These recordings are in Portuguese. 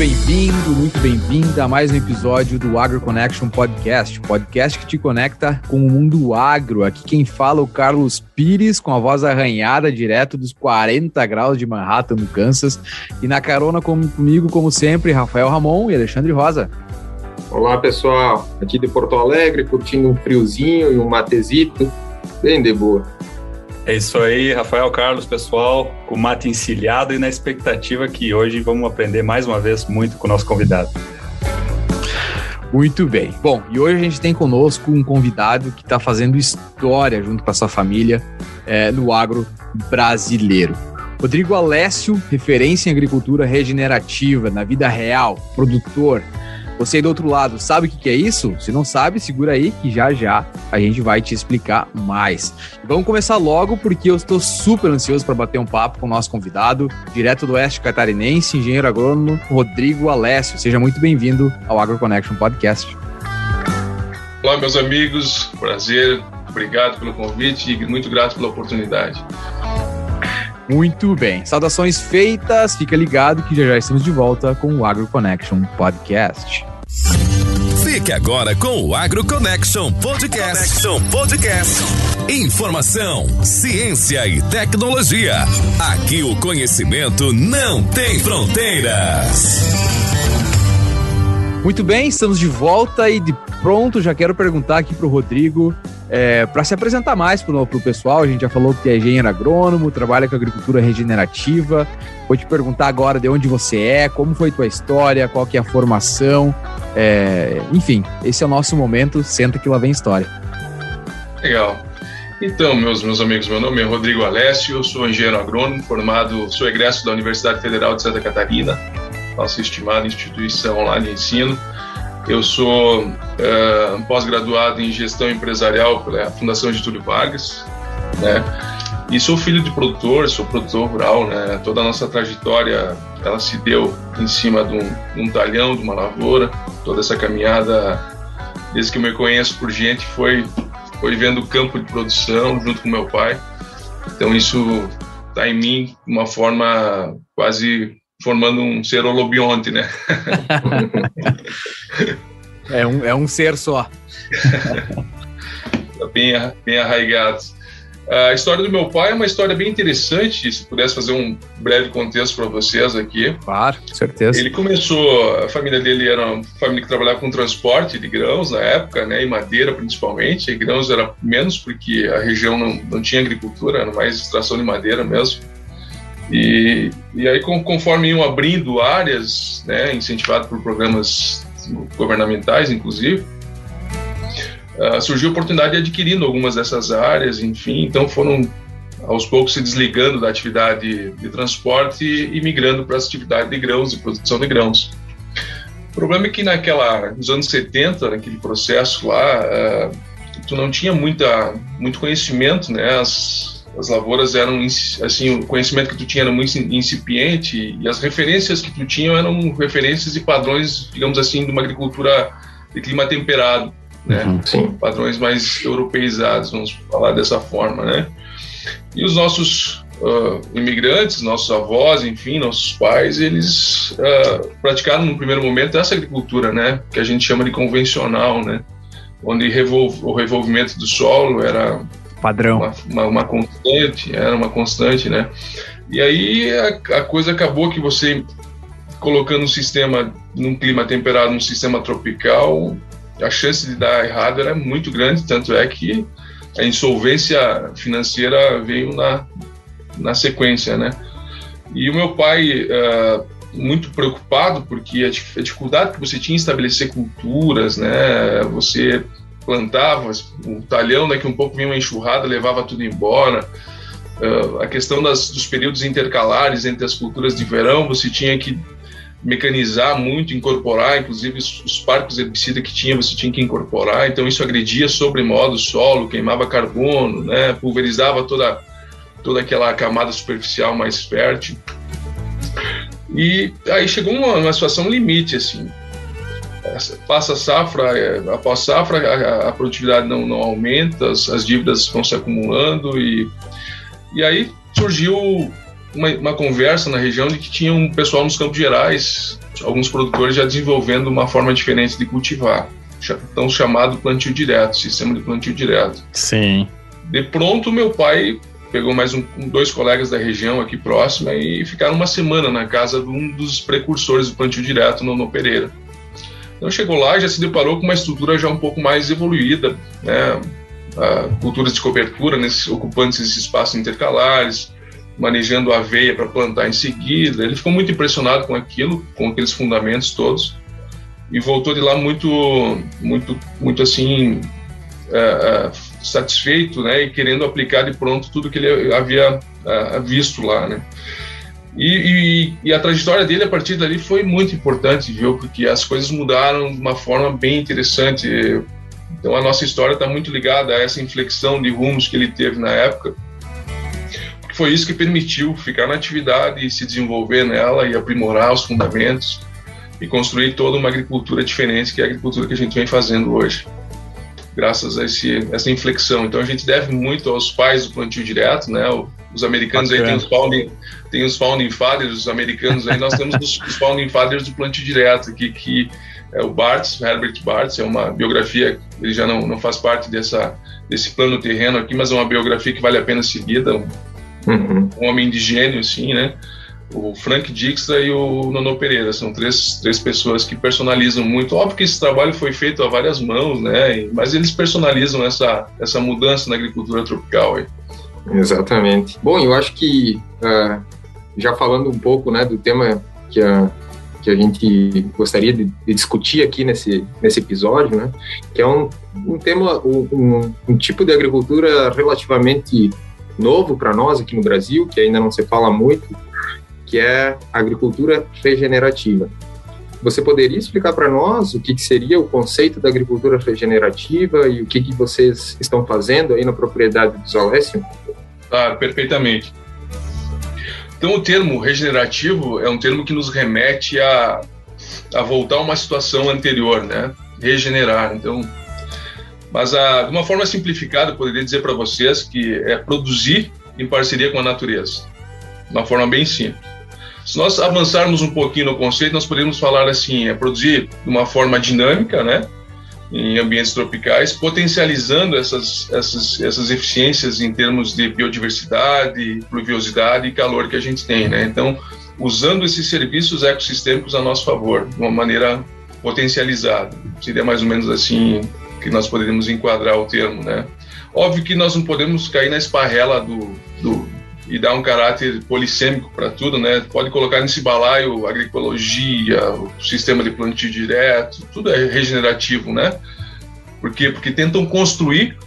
bem-vindo, muito bem-vinda a mais um episódio do Agro Connection Podcast, podcast que te conecta com o mundo agro. Aqui quem fala é o Carlos Pires, com a voz arranhada direto dos 40 graus de Manhattan, no Kansas. E na carona comigo, como sempre, Rafael Ramon e Alexandre Rosa. Olá, pessoal. Aqui de Porto Alegre, curtindo um friozinho e um matezito, bem de boa. É isso aí, Rafael Carlos, pessoal, com o mate encilhado e na expectativa que hoje vamos aprender mais uma vez muito com o nosso convidado. Muito bem. Bom, e hoje a gente tem conosco um convidado que está fazendo história junto com a sua família é, no agro brasileiro. Rodrigo Alessio, referência em agricultura regenerativa na vida real, produtor, você aí do outro lado sabe o que, é isso? Se não sabe, segura aí que já já a gente vai te explicar mais. Vamos começar logo porque eu estou super ansioso para bater um papo com o nosso convidado, direto do Oeste Catarinense, engenheiro agrônomo Rodrigo Alessio. Seja muito bem-vindo ao AgroConnection Podcast. Olá, meus amigos, prazer, obrigado pelo convite e muito grato pela oportunidade. Muito bem. Saudações feitas. Fica ligado que já já estamos de volta com o Agro Connection Podcast. Fique agora com o Agro Connection Podcast. Connection Podcast. Informação, ciência e tecnologia. Aqui o conhecimento não tem fronteiras. Muito bem, estamos de volta e de pronto já quero perguntar aqui para o Rodrigo é, para se apresentar mais para o pessoal. A gente já falou que é engenheiro agrônomo, trabalha com agricultura regenerativa. Vou te perguntar agora de onde você é, como foi tua história, qual que é a formação. É, enfim, esse é o nosso momento. Senta que lá vem história. Legal. Então, meus, meus amigos, meu nome é Rodrigo Alessio, eu sou engenheiro agrônomo, formado, sou egresso da Universidade Federal de Santa Catarina, nossa estimada instituição lá de ensino. Eu sou uh, pós-graduado em gestão empresarial pela Fundação Getúlio Vargas, né? E sou filho de produtor, sou produtor rural, né? Toda a nossa trajetória ela se deu em cima de um, um talhão, de uma lavoura. Toda essa caminhada, desde que eu me conheço por gente, foi foi vendo o campo de produção junto com meu pai. Então isso está em mim de uma forma quase formando um ser holobionte, né? é, um, é um ser só. bem, bem arraigado. A história do meu pai é uma história bem interessante, se pudesse fazer um breve contexto para vocês aqui. Claro, com certeza. Ele começou, a família dele era uma família que trabalhava com transporte de grãos na época, né, e madeira principalmente. E grãos era menos porque a região não, não tinha agricultura, era mais extração de madeira mesmo. E, e aí, conforme iam abrindo áreas, né, incentivado por programas governamentais, inclusive, uh, surgiu a oportunidade de adquirindo algumas dessas áreas, enfim, então foram aos poucos se desligando da atividade de transporte e migrando para a atividade de grãos, de produção de grãos. O problema é que naquela, nos anos 70, naquele processo lá, uh, tu não tinha muita, muito conhecimento, né, as, as lavouras eram assim o conhecimento que tu tinha era muito incipiente e as referências que tu tinha eram referências e padrões digamos assim de uma agricultura de clima temperado né? Uhum, sim. padrões mais europeizados vamos falar dessa forma né? E os nossos uh, imigrantes nossos avós enfim nossos pais eles uh, praticaram no primeiro momento essa agricultura né? Que a gente chama de convencional né? Onde o revolvimento do solo era Padrão. Uma, uma, uma, constante, era uma constante, né? E aí a, a coisa acabou que você colocando um sistema num clima temperado, num sistema tropical, a chance de dar errado era muito grande, tanto é que a insolvência financeira veio na, na sequência, né? E o meu pai, uh, muito preocupado, porque a dificuldade que você tinha em estabelecer culturas, né? Você plantava o talhão, daqui um pouco vinha uma enxurrada, levava tudo embora. Uh, a questão das, dos períodos intercalares entre as culturas de verão, você tinha que mecanizar muito, incorporar, inclusive os, os parques herbicida que tinha, você tinha que incorporar, então isso agredia sobremodo o solo, queimava carbono, né, pulverizava toda, toda aquela camada superficial mais fértil. E aí chegou uma, uma situação limite, assim, passa safra, é, após safra, a, a produtividade não, não aumenta, as, as, dívidas vão se acumulando e, e aí surgiu uma, uma, conversa na região de que tinha um pessoal nos Campos Gerais, alguns produtores já desenvolvendo uma forma diferente de cultivar, tão chamado plantio direto, sistema de plantio direto. Sim. De pronto, meu pai pegou mais um, dois colegas da região aqui próxima e ficaram uma semana na casa de um dos precursores do plantio direto, no, no Pereira. Então chegou lá e já se deparou com uma estrutura já um pouco mais evoluída, né? culturas de cobertura, nesses, ocupando esses espaços intercalares, manejando aveia para plantar em seguida. Ele ficou muito impressionado com aquilo, com aqueles fundamentos todos, e voltou de lá muito, muito, muito assim uh, uh, satisfeito, né, e querendo aplicar de pronto tudo que ele havia uh, visto lá, né. E, e, e, a trajetória dele a partir dali foi muito importante, viu? Porque as coisas mudaram de uma forma bem interessante. Então a nossa história está muito ligada a essa inflexão de rumos que ele teve na época foi isso que permitiu ficar na atividade e se desenvolver nela e aprimorar os fundamentos e construir toda uma agricultura diferente que é a agricultura que a gente vem fazendo hoje, graças a esse, essa inflexão. Então a gente deve muito aos pais do plantio direto, né? Os americanos Bacana. aí têm os founding, tem os founding fathers, os americanos aí nós temos os, os founding fathers do plantio direto, que, que é o Bartz, Herbert Bartz, é uma biografia, ele já não, não faz parte dessa, desse plano terreno aqui, mas é uma biografia que vale a pena ser lida, uhum. um homem de gênio, assim, né? O Frank Dijkstra e o Nono Pereira são três, três pessoas que personalizam muito. Óbvio que esse trabalho foi feito a várias mãos, né? Mas eles personalizam essa, essa mudança na agricultura tropical. Aí. Exatamente. Bom, eu acho que uh, já falando um pouco, né, do tema que a que a gente gostaria de, de, discutir aqui nesse, nesse episódio, né? Que é um, um tema, um, um tipo de agricultura relativamente novo para nós aqui no Brasil, que ainda não se fala muito, que é a agricultura regenerativa. Você poderia explicar para nós o que, que, seria o conceito da agricultura regenerativa e o que, que vocês estão fazendo aí na propriedade do Zalésio? Claro, perfeitamente. Então, o termo regenerativo é um termo que nos remete a, a voltar a uma situação anterior, né? Regenerar. Então, mas a, de uma forma simplificada, eu poderia dizer para vocês que é produzir em parceria com a natureza. De uma forma bem simples. Se nós avançarmos um pouquinho no conceito, nós podemos falar assim: é produzir de uma forma dinâmica, né? Em ambientes tropicais, potencializando essas, essas, essas eficiências em termos de biodiversidade, pluviosidade e calor que a gente tem, né? Então, usando esses serviços ecossistêmicos a nosso favor, de uma maneira potencializada. Seria mais ou menos assim que nós poderíamos enquadrar o termo, né? Óbvio que nós não podemos cair na esparrela do, do e dar um caráter polissêmico para tudo, né? Pode colocar nesse balaio agroecologia, o sistema de plantio direto, tudo é regenerativo, né? Por quê? Porque tentam construir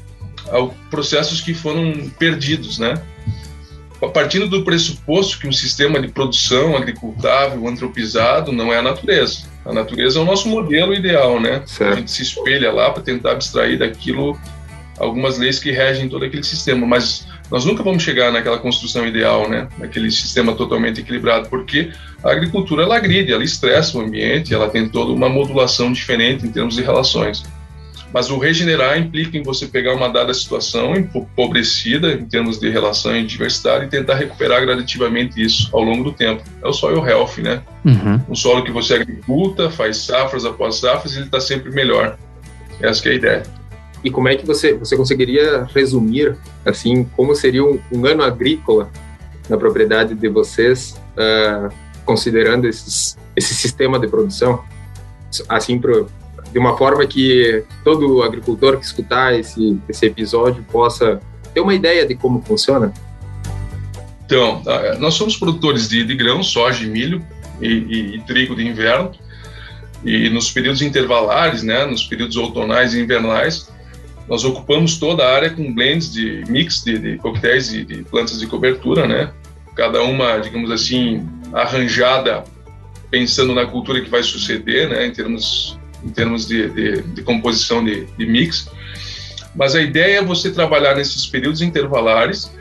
processos que foram perdidos, né? Partindo do pressuposto que um sistema de produção agricultável, antropizado, não é a natureza. A natureza é o nosso modelo ideal, né? Certo. A gente se espelha lá para tentar abstrair daquilo algumas leis que regem todo aquele sistema, mas nós nunca vamos chegar naquela construção ideal, né? Naquele sistema totalmente equilibrado, porque a agricultura ela agride, ela estressa o ambiente, ela tem toda uma modulação diferente em termos de relações. Mas o regenerar implica em você pegar uma dada situação empobrecida em termos de relação e diversidade e tentar recuperar gradativamente isso ao longo do tempo. É o soil health, né? Uhum. Um solo que você agriculta, faz safras após safras e ele está sempre melhor. Essa é a ideia. E como é que você, você conseguiria resumir, assim, como seria um, um ano agrícola na propriedade de vocês, uh, considerando esses, esse sistema de produção? Assim, pro, de uma forma que todo agricultor que escutar esse, esse episódio possa ter uma ideia de como funciona? Então, ah, nós somos produtores de, de grãos, soja e milho e, e, e, trigo de inverno. E nos períodos intervalares, né, nos períodos outonais e invernais, nós ocupamos toda a área com blends de mix de, de coquetéis e de plantas de cobertura, né? Cada uma, digamos assim, arranjada pensando na cultura que vai suceder, né? Em termos em termos de, de, de composição de, de mix. Mas a ideia é você trabalhar nesses períodos intervalares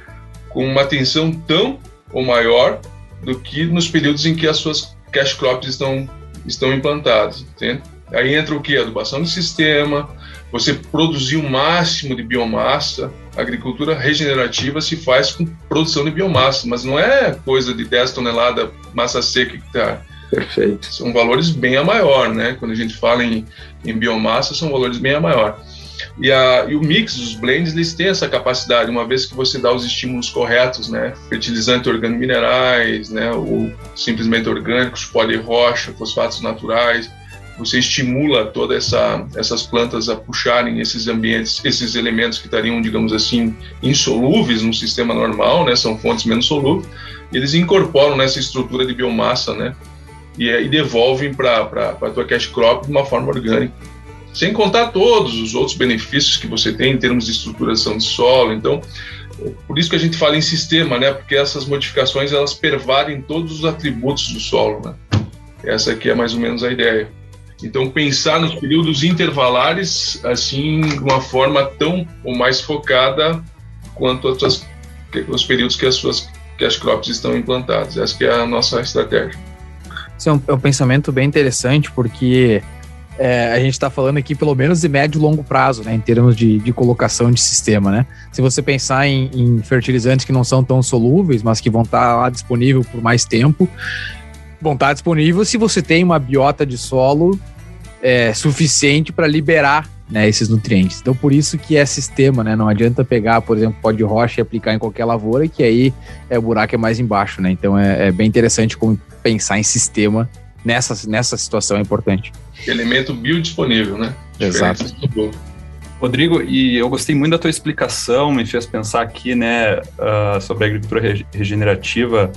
com uma atenção tão ou maior do que nos períodos em que as suas cash crops estão, estão implantadas, entende? Aí entra o que? Adubação de sistema, você produzir o máximo de biomassa. A agricultura regenerativa se faz com produção de biomassa, mas não é coisa de 10 toneladas massa seca hectare. Perfeito. São valores bem a maior, né? Quando a gente fala em, em biomassa, são valores bem a maior. E, a, e o mix, os blends, eles têm essa capacidade, uma vez que você dá os estímulos corretos, né? Fertilizante orgânico minerais, né? Ou simplesmente orgânicos, rocha, fosfatos naturais, você estimula todas essa, essas plantas a puxarem esses ambientes, esses elementos que estariam, digamos assim, insolúveis no sistema normal, né, são fontes menos solúveis, eles incorporam nessa estrutura de biomassa, né, e, e devolvem para a tua cash crop de uma forma orgânica. Sem contar todos os outros benefícios que você tem em termos de estruturação de solo. Então, por isso que a gente fala em sistema, né, porque essas modificações elas pervadem todos os atributos do solo, né. Essa aqui é mais ou menos a ideia. Então, pensar nos períodos intervalares, assim, de uma forma tão ou mais focada quanto as, os períodos que as suas que as crops estão implantadas. Essa é a nossa estratégia. Isso é um, é um pensamento bem interessante, porque é, a gente está falando aqui pelo menos de médio e longo prazo, né, em termos de, de colocação de sistema, né? Se você pensar em, em fertilizantes que não são tão solúveis, mas que vão estar tá lá disponível por mais tempo, vão estar tá disponível se você tem uma biota de solo é, suficiente para liberar né, esses nutrientes. Então, por isso que é sistema, né? Não adianta pegar, por exemplo, pó de rocha e aplicar em qualquer lavoura, que aí é, o buraco é mais embaixo, né? Então, é, é bem interessante como pensar em sistema nessa, nessa situação é importante. Elemento biodisponível, né? Exato. Rodrigo, e eu gostei muito da tua explicação, me fez pensar aqui, né, uh, sobre a agricultura regenerativa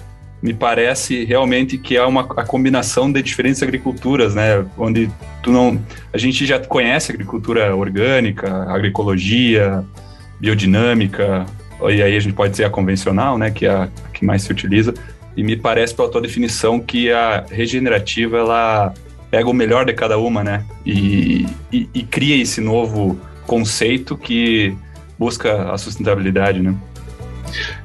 me parece realmente que é uma a combinação de diferentes agriculturas, né? Onde tu não, a gente já conhece agricultura orgânica, agroecologia, biodinâmica, e aí a gente pode dizer a convencional, né? Que é a que mais se utiliza. E me parece pela tua definição que a regenerativa ela pega o melhor de cada uma, né? E, e, e cria esse novo conceito que busca a sustentabilidade, né?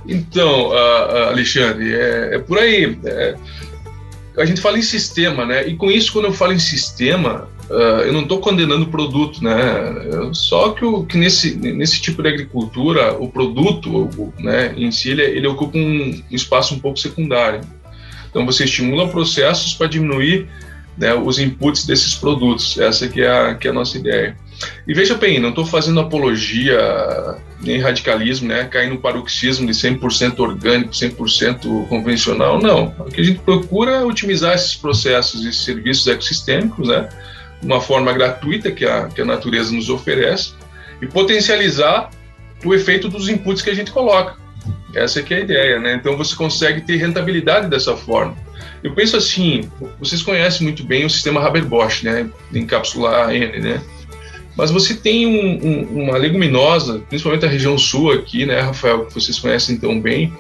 Então, uh, Alexandre, é, é, por aí. É, a gente fala em sistema, né? E com isso, quando eu falo em sistema, uh, eu não estou condenando o produto, né? Só que, o, que nesse, nesse tipo de agricultura, o produto né, em si, ele, ele ocupa um espaço um pouco secundário. Então, você estimula processos para diminuir né, os inputs desses produtos. Essa que é a, que é a nossa ideia. E veja bem, não estou fazendo apologia nem radicalismo, né, cair no paroxismo de 100% orgânico, 100% convencional, não. O que a gente procura é otimizar esses processos e serviços ecossistêmicos, né, de uma forma gratuita que a, que a natureza nos oferece e potencializar o efeito dos inputs que a gente coloca. Essa é a ideia, né? Então você consegue ter rentabilidade dessa forma. Eu penso assim, vocês conhecem muito bem o sistema Haber-Bosch, né, de encapsular N, né? Mas você tem um, um, uma leguminosa, principalmente a região sul aqui, né, Rafael, que vocês conhecem tão bem.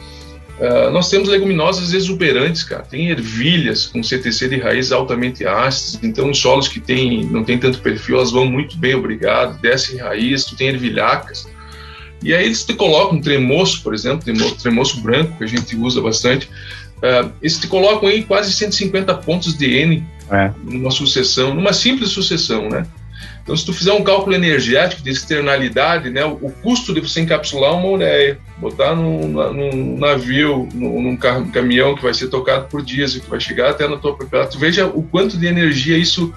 Uh, nós temos leguminosas exuberantes, cara. Tem ervilhas com CTC de raiz altamente ácidas, então os solos que tem, não tem tanto perfil, elas vão muito bem, obrigado. Desce raiz, tu tem ervilhacas. E aí eles te colocam um tremoço, por exemplo, tremoço, tremoço branco, que a gente usa bastante. Uh, eles te colocam aí quase 150 pontos de N é. numa sucessão, numa simples sucessão, né? Então, se tu fizer um cálculo energético de externalidade, né, o, o custo de você encapsular uma ureia, botar num, num navio, num, num, caminhão que vai ser tocado por diesel, que vai chegar até na tua propriedade, tu veja o quanto de energia isso,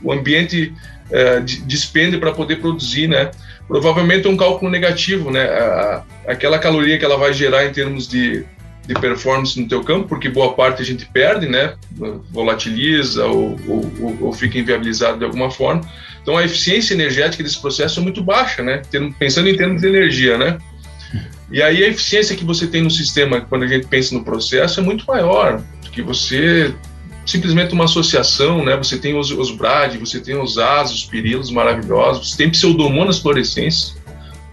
o ambiente é, despende para poder produzir, né? Provavelmente um cálculo negativo, né? A, aquela caloria que ela vai gerar em termos de, de performance no teu campo, porque boa parte a gente perde, né? Volatiliza ou, ou, ou fica inviabilizado de alguma forma então a eficiência energética desse processo é muito baixa, né? Pensando em termos de energia, né? E aí a eficiência que você tem no sistema quando a gente pensa no processo é muito maior, porque você simplesmente uma associação, né? Você tem os, os BRAD, você tem os AS, os pirilos maravilhosos, você tem pseudomonas fluorescentes,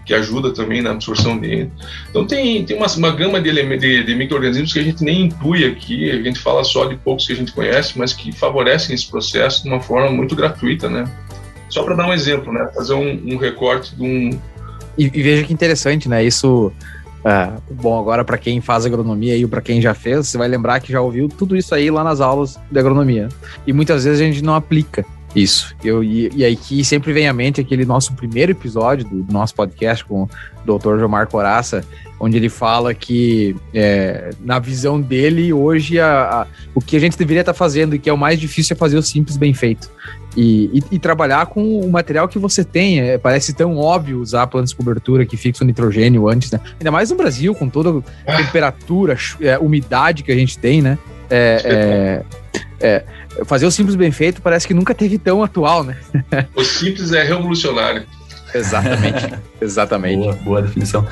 que ajuda também na absorção dele. Então tem, tem uma, uma gama de, elementos, de, de micro-organismos que a gente nem intui aqui, a gente fala só de poucos que a gente conhece, mas que favorecem esse processo de uma forma muito gratuita, né? Só para dar um exemplo, né? Fazer um, um recorte de um. E, e, veja que interessante, né? Isso. É, bom, agora para quem faz agronomia e para quem já fez, você vai lembrar que já ouviu tudo isso aí lá nas aulas de agronomia. E muitas vezes a gente não aplica. Isso. Eu, e, e aí que sempre vem à mente aquele nosso primeiro episódio do, nosso podcast com o Dr. Jomar Coraça, onde ele fala que, é, na visão dele, hoje a, a, o que a gente deveria estar tá fazendo e que é o mais difícil é fazer o simples bem feito. E, e, e trabalhar com o material que você tem. É, parece tão óbvio usar plantas de cobertura que fixam nitrogênio antes, né? Ainda mais no Brasil, com toda a temperatura, é, umidade que a gente tem, né? É, é, é, fazer o simples bem feito parece que nunca teve tão atual, né? O simples é revolucionário. Exatamente. Exatamente. Boa, boa definição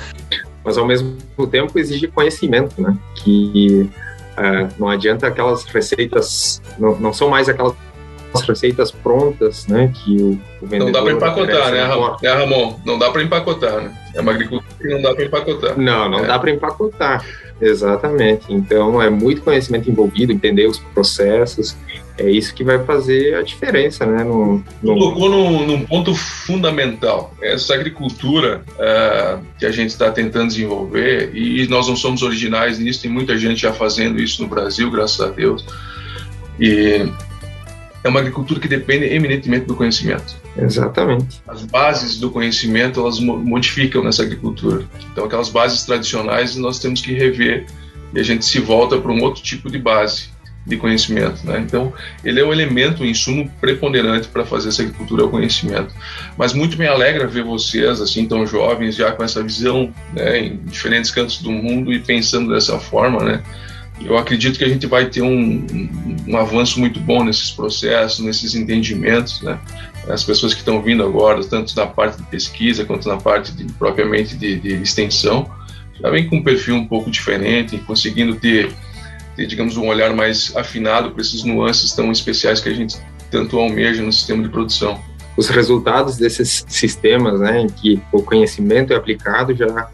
mas ao mesmo tempo exige conhecimento, né? Que uh, não adianta aquelas receitas, não, não são mais aquelas receitas prontas, né? Que o, o vendedor não dá para empacotar, né, Ramon? É, Ramon? Não dá para empacotar, né? É uma agricultura que não dá para empacotar. Não, não é. dá para empacotar. Exatamente. Então é muito conhecimento envolvido, entender os processos é isso que vai fazer a diferença, né? No, no... Colocou num, num, ponto fundamental. Essa agricultura uh, que a gente está tentando desenvolver, e nós não somos originais nisso, tem muita gente já fazendo isso no Brasil, graças a Deus. E é uma agricultura que depende eminentemente do conhecimento. Exatamente. As bases do conhecimento, elas modificam nessa agricultura. Então, aquelas bases tradicionais nós temos que rever e a gente se volta para um outro tipo de base de conhecimento. Né? Então, ele é o elemento, o insumo preponderante para fazer essa agricultura, o conhecimento. Mas muito me alegra ver vocês, assim, tão jovens, já com essa visão né, em diferentes cantos do mundo e pensando dessa forma, né? Eu acredito que a gente vai ter um, um, avanço muito bom nesses processos, nesses entendimentos, né? As pessoas que estão vindo agora, tanto na parte de pesquisa quanto na parte de, propriamente de, de extensão, já vem com um perfil um pouco diferente, conseguindo ter ter, digamos, um olhar mais afinado para esses nuances tão especiais que a gente tanto almeja no sistema de produção. Os resultados desses sistemas, né, em que o conhecimento é aplicado, já,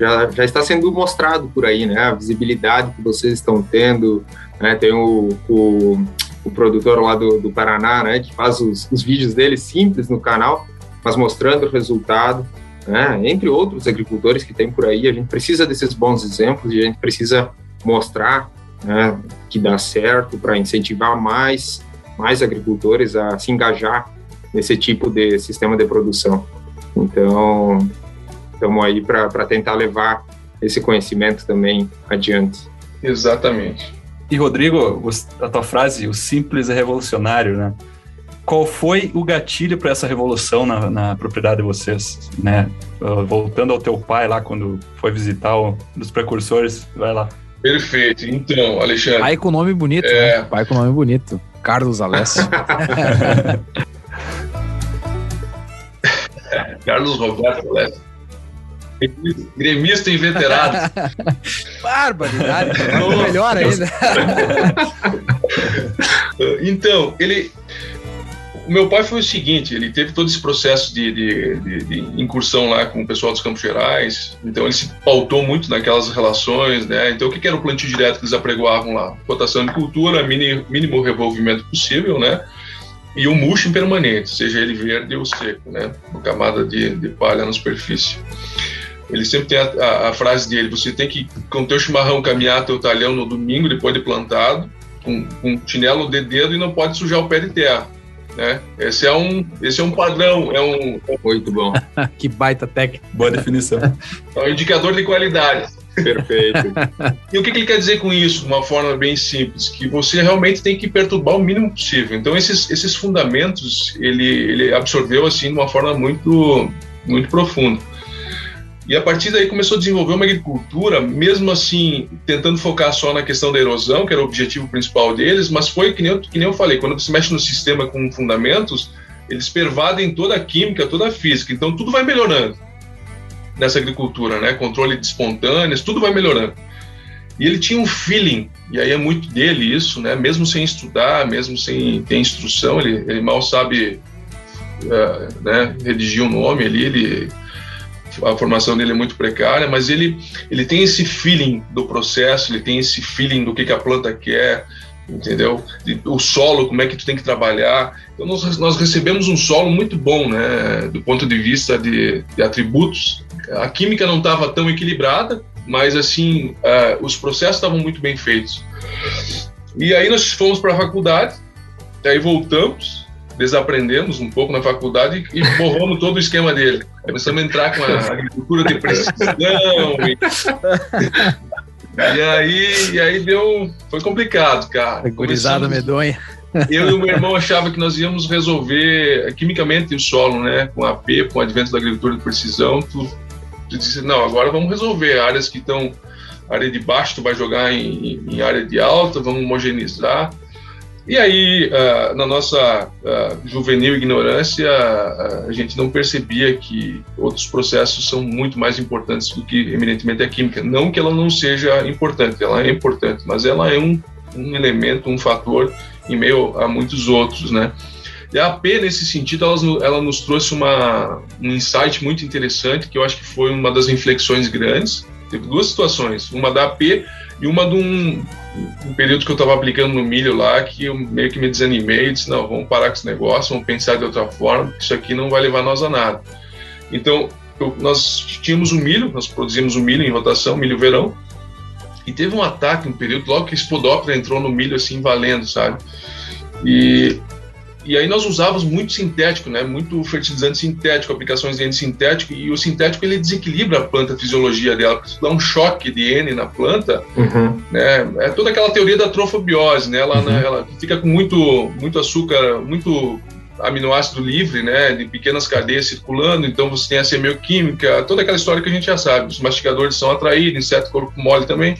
já, já está sendo mostrado por aí, né, a visibilidade que vocês estão tendo, né, tem o, o, o produtor lá do, do Paraná, né, que faz os, os vídeos dele simples no canal, mas mostrando o resultado, né, entre outros agricultores que tem por aí, a gente precisa desses bons exemplos e a gente precisa mostrar né, que dá certo para incentivar mais, mais agricultores a se engajar nesse tipo de sistema de produção. Então, estamos aí para tentar levar esse conhecimento também adiante. Exatamente. E Rodrigo, a tua frase, o simples é revolucionário, né? Qual foi o gatilho para essa revolução na, na, propriedade de vocês, né? Uh, voltando ao teu pai lá quando foi visitar um dos precursores, vai lá. Perfeito. Então, Alexandre. Pai com nome bonito, é... né? Pai com nome bonito. Carlos Alessio. Carlos Roberto Alessio. Gremista inveterado. Barbaridade. melhor ainda. então, ele, o meu pai foi o seguinte, ele teve todo esse processo de, de, de, de, incursão lá com o pessoal dos Campos Gerais, então ele se pautou muito naquelas relações, né? Então o que, era o plantio direto que eles apregoavam lá? Rotação de cultura, mini, mínimo revolvimento possível, né? E o mulching permanente, seja ele verde ou seco, né? Uma camada de, de palha na superfície. Ele sempre tem a, a, a, frase dele: você tem que, com o teu chimarrão, caminhar teu talhão no domingo, depois de plantado, com, com chinelo de dedo e não pode sujar o pé de terra. Né? Esse, é um, esse é um padrão, é um. Muito bom. que baita técnica. Boa definição. É um indicador de qualidade. Perfeito. e o que, que, ele quer dizer com isso, de uma forma bem simples? Que você realmente tem que perturbar o mínimo possível. Então, esses, esses fundamentos ele, ele absorveu assim de uma forma muito, muito profunda. E a partir daí começou a desenvolver uma agricultura, mesmo assim, tentando focar só na questão da erosão, que era o objetivo principal deles, mas foi que nem, eu, que nem eu falei, quando você mexe no sistema com fundamentos, eles pervadem toda a química, toda a física, então tudo vai melhorando nessa agricultura, né? Controle de espontâneas, tudo vai melhorando. E ele tinha um feeling, e aí é muito dele isso, né? Mesmo sem estudar, mesmo sem ter instrução, ele, ele mal sabe uh, né, redigir um nome ali, ele a formação dele é muito precária, mas ele, ele tem esse feeling do processo, ele tem esse feeling do que, que a planta quer, entendeu? O solo, como é que tu tem que trabalhar. Então nós, nós recebemos um solo muito bom, né, do ponto de vista de, de atributos. A química não estava tão equilibrada, mas assim, uh, os processos estavam muito bem feitos. E aí nós fomos para a faculdade, aí voltamos, desaprendemos um pouco na faculdade e borramos todo o esquema dele. Começamos a entrar com a agricultura de precisão. E, e aí, e aí deu. Foi complicado, cara. Gurizada medonha. Eu e o meu irmão achava que nós íamos resolver quimicamente o solo, né? Com a AP, com o advento da agricultura de precisão. Tu, tu disse, não, agora vamos resolver áreas que estão. Área de baixo, tu vai jogar em, em área de alta, vamos homogeneizar. E aí, uh, na nossa uh, juvenil ignorância, uh, a gente não percebia que outros processos são muito mais importantes do que, eminentemente, a química. Não que ela não seja importante, ela é importante, mas ela é um, um elemento, um fator em meio a muitos outros, né? E a AP, nesse sentido, ela, ela nos trouxe uma, um insight muito interessante, que eu acho que foi uma das inflexões grandes. Teve duas situações, uma da AP e uma de um, um período que eu estava aplicando no milho lá, que eu meio que me desanimei disse, não, vamos parar com esse negócio, vamos pensar de outra forma, isso aqui não vai levar nós a nada. Então, eu, nós tínhamos o milho, nós produzimos o milho em rotação, milho verão, e teve um ataque um período, logo que a Spodoptera entrou no milho assim, valendo, sabe? E e aí nós usávamos muito sintético, né? Muito fertilizante sintético, aplicações de N sintético, e o sintético ele desequilibra a planta, a fisiologia dela, porque dá um choque de N na planta, uhum. né? É toda aquela teoria da trofobiose, né? Ela, uhum. né? ela fica com muito, muito açúcar, muito aminoácido livre, né? De pequenas cadeias circulando, então você tem a semioquímica, toda aquela história que a gente já sabe. Os mastigadores são atraídos, inseto corpo mole também.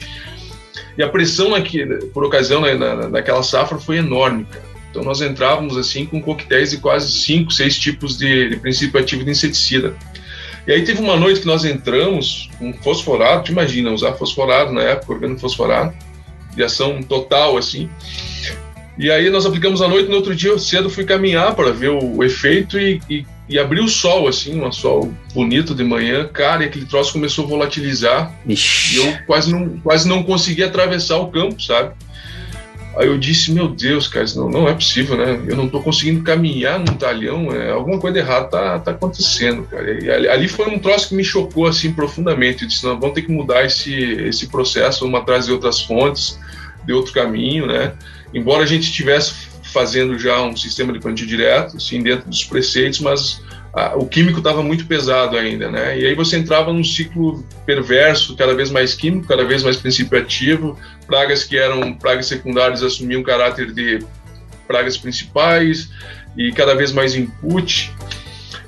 E a pressão aqui, por ocasião né, na, naquela safra foi enorme, cara. Então nós entrávamos assim com coquetéis de quase cinco, seis tipos de, de princípio ativo de inseticida. E aí teve uma noite que nós entramos com fosforado, tu imagina, usar fosforado na época, organofosforado, de ação total assim. E aí nós aplicamos à noite, no outro dia eu cedo fui caminhar para ver o, o efeito e, e, e abriu o sol, assim, um sol bonito de manhã, cara, e aquele troço começou a volatilizar. Ixi. E eu quase não, quase não consegui atravessar o campo, sabe? Aí eu disse, meu Deus, cara, não, não é possível, né? Eu não estou conseguindo caminhar num talhão, é, alguma coisa errada tá, tá acontecendo, cara. E ali, ali, foi um troço que me chocou, assim, profundamente. Eu disse, não, vamos ter que mudar esse, esse processo, vamos atrás de outras fontes, de outro caminho, né? Embora a gente estivesse fazendo já um sistema de plantio direto, assim, dentro dos preceitos, mas a, o químico estava muito pesado ainda, né? E aí você entrava num ciclo perverso, cada vez mais químico, cada vez mais princípio ativo, pragas que eram pragas secundárias assumiam caráter de pragas principais e cada vez mais input.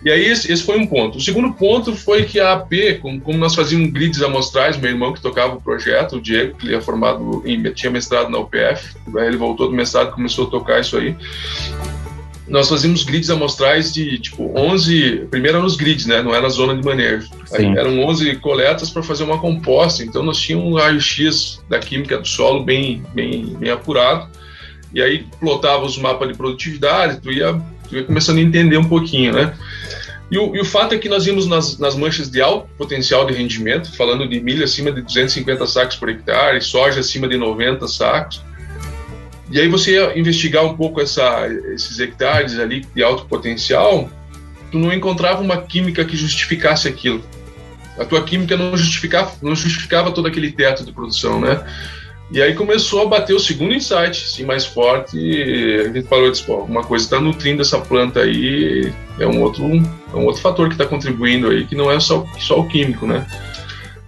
E aí esse, esse, foi um ponto. O segundo ponto foi que a AP, como, como, nós fazíamos grids amostrais, meu irmão que tocava o projeto, o Diego, que ele é formado, em, tinha mestrado na UPF, ele voltou do mestrado e começou a tocar isso aí. Nós fazíamos grids amostrais de tipo 11, primeiro eram os grids, né? Não era a zona de manejo. Aí, eram 11 coletas para fazer uma composta, então nós tínhamos um raio-x da química do solo bem, bem, bem apurado. E aí plotava os mapas de produtividade, tu ia, tu ia começando a entender um pouquinho, né? E o, e o, fato é que nós vimos nas, nas, manchas de alto potencial de rendimento, falando de milho acima de 250 sacos por hectare, soja acima de 90 sacos. E aí você investigar um pouco essa, esses hectares ali de alto potencial, tu não encontrava uma química que justificasse aquilo. A tua química não justificava, não justificava todo aquele teto de produção, né? E aí começou a bater o segundo insight, assim, mais forte. a gente falou, disse, pô, uma coisa está nutrindo essa planta aí, é um outro, é um outro fator que está contribuindo aí, que não é só, só o químico, né?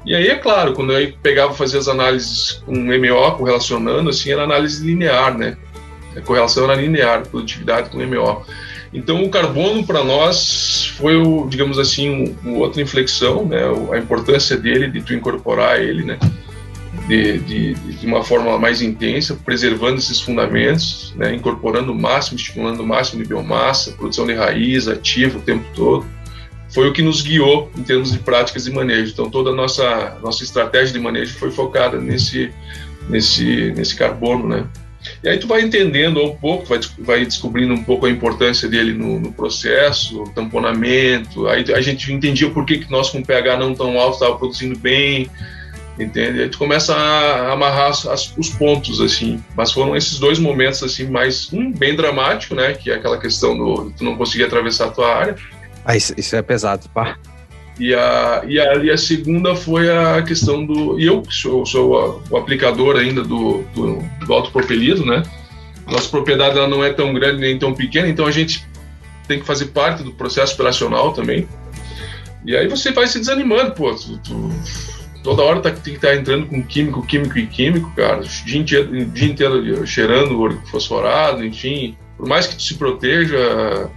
E aí, é claro, quando eu pegava fazer as análises com MO, correlacionando, assim, era análise linear, né? A correlação era linear, produtividade com MO. Então, o carbono para nós foi, o, digamos assim, uma outra inflexão, né? A importância dele, de tu incorporar ele, né? de, de, de, uma forma mais intensa, preservando esses fundamentos, né, incorporando o máximo, estimulando o máximo de biomassa, produção de raiz ativa o tempo todo, foi o que nos guiou em termos de práticas de manejo. Então toda a nossa nossa estratégia de manejo foi focada nesse nesse nesse carbono, né? E aí tu vai entendendo um pouco, vai, vai descobrindo um pouco a importância dele no, no processo, tamponamento. Aí a gente entendia por que, que nós com pH não tão alto estava produzindo bem, entende? Aí tu começa a amarrar as, os pontos, assim. Mas foram esses dois momentos, assim, mais, um bem dramático, né? Que é aquela questão do tu não conseguir atravessar a tua área. Ah, isso, isso é pesado, pá. E a, e, a, e a segunda foi a questão do... E eu sou, sou o aplicador ainda do, do, do autopropelido, né? nossa propriedade ela não é tão grande nem tão pequena, então a gente tem que fazer parte do processo operacional também. E aí você vai se desanimando, pô. Tu, tu, toda hora tá, tem que estar tá entrando com químico, químico e químico, cara. O dia inteiro, o dia inteiro cheirando fosforado, enfim. Por mais que tu se proteja.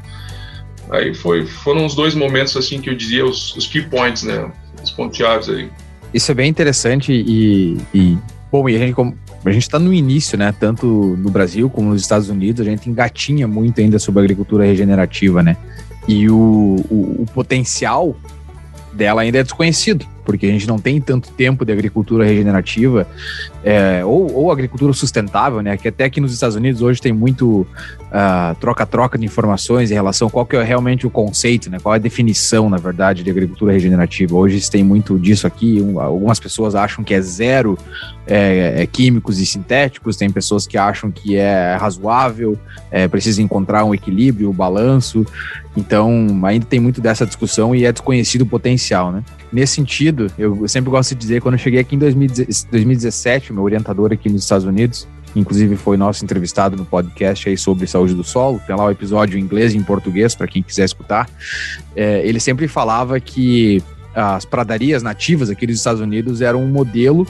Aí foi, foram os dois momentos, assim, que eu dizia os, os key points, né? Os ponteados aí. Isso é bem interessante e, e bom, e a gente, a gente está no início, né? Tanto no Brasil como nos Estados Unidos, a gente engatinha muito ainda sobre a agricultura regenerativa, né? E o, o, o potencial dela ainda é desconhecido porque a gente não tem tanto tempo de agricultura regenerativa é, ou, ou, agricultura sustentável, né? Que até aqui nos Estados Unidos hoje tem muito ah, troca-troca uh, de informações em relação a qual que é realmente o conceito, né? Qual é a definição, na verdade, de agricultura regenerativa. Hoje tem muito disso aqui. Um, algumas pessoas acham que é zero é, é, químicos e sintéticos, tem pessoas que acham que é razoável, é, precisa encontrar um equilíbrio, um balanço. Então, ainda tem muito dessa discussão e é desconhecido o potencial, né? Nesse sentido, eu sempre gosto de dizer, quando eu cheguei aqui em 2017, meu orientador aqui nos Estados Unidos, inclusive foi nosso entrevistado no podcast aí sobre saúde do solo, tem lá o episódio em inglês e em português para quem quiser escutar. É, ele sempre falava que as pradarias nativas aqui dos Estados Unidos eram um modelo.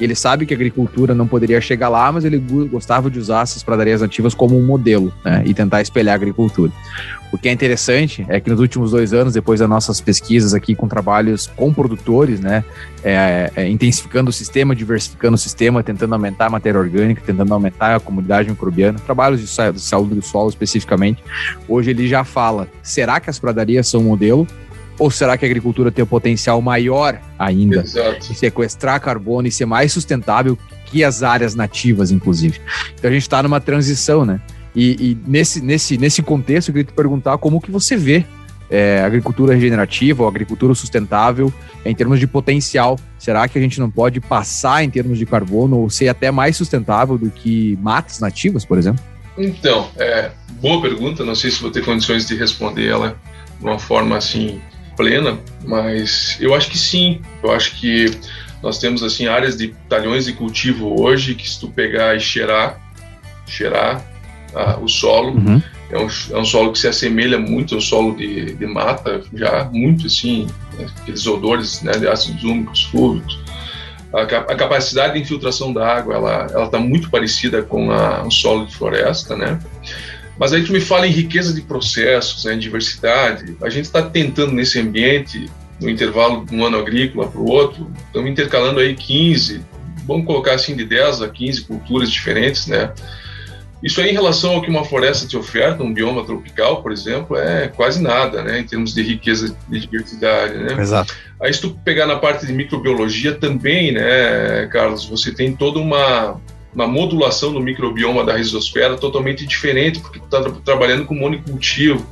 Ele sabe que a agricultura não poderia chegar lá, mas ele gostava de usar essas pradarias nativas como um modelo né, e tentar espelhar a agricultura. O que é interessante é que nos últimos dois anos, depois das nossas pesquisas aqui com trabalhos com produtores, né, é, é, intensificando o sistema, diversificando o sistema, tentando aumentar a matéria orgânica, tentando aumentar a comunidade microbiana, trabalhos de saúde do solo especificamente, hoje ele já fala: será que as pradarias são um modelo? Ou será que a agricultura tem um potencial maior ainda Exato. de sequestrar carbono e ser mais sustentável que as áreas nativas, inclusive? Então a gente está numa transição, né? E, e, nesse, nesse, nesse contexto, eu queria te perguntar como que você vê é, agricultura regenerativa ou agricultura sustentável em termos de potencial. Será que a gente não pode passar em termos de carbono ou ser até mais sustentável do que matas nativas, por exemplo? Então, é, boa pergunta. Não sei se vou ter condições de responder ela de uma forma assim plena, mas eu acho que sim. Eu acho que nós temos assim áreas de talhões de cultivo hoje que se tu pegar e cheirar, cheirar ah, o solo. Uhum. É, um, é um solo que se assemelha muito ao solo de, de mata, já muito assim, né, aqueles odores né, de ácidos úmicos, fúvicos. A, a, capacidade de infiltração da água, ela ela está muito parecida com a, o solo de floresta, né? Mas aí tu me fala em riqueza de processos, né, em diversidade. A gente está tentando nesse ambiente, no intervalo de um ano agrícola para o outro, estamos intercalando aí 15, vamos colocar assim de 10 a 15 culturas diferentes, né? Isso aí, em relação ao que uma floresta te oferta, um bioma tropical, por exemplo, é quase nada, né, em termos de riqueza de diversidade, né? Exato. Aí, se tu pegar na parte de microbiologia também, né, Carlos, você tem toda uma, uma modulação do microbioma da risosfera totalmente diferente, porque está trabalhando com monocultivo.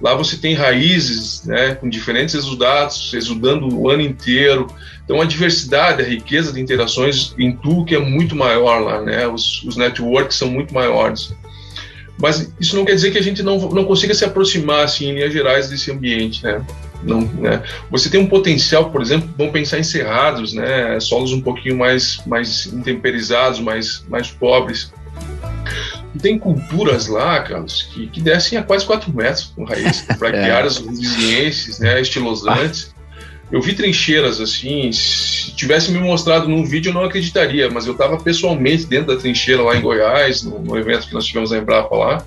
Lá você tem raízes, né, com diferentes exudados, exudando o ano inteiro. Então a diversidade, a riqueza de interações em tu que é muito maior lá, né? Os, os networks são muito maiores. Mas isso não quer dizer que a gente não, não consiga se aproximar, assim, em linhas gerais desse ambiente, né? Não, né? Você tem um potencial, por exemplo, vamos pensar em cerrados, né? Solos um pouquinho mais, mais intemperizados, mais, mais pobres. Tem culturas lá, Carlos, que, que descem a quase 4 metros com raiz, braquiárias é. resilientes, né? Estilosantes. Eu vi trincheiras assim, se tivesse me mostrado num vídeo eu não acreditaria, mas eu estava pessoalmente dentro da trincheira lá em Goiás, no, no, evento que nós tivemos na Embrapa lá,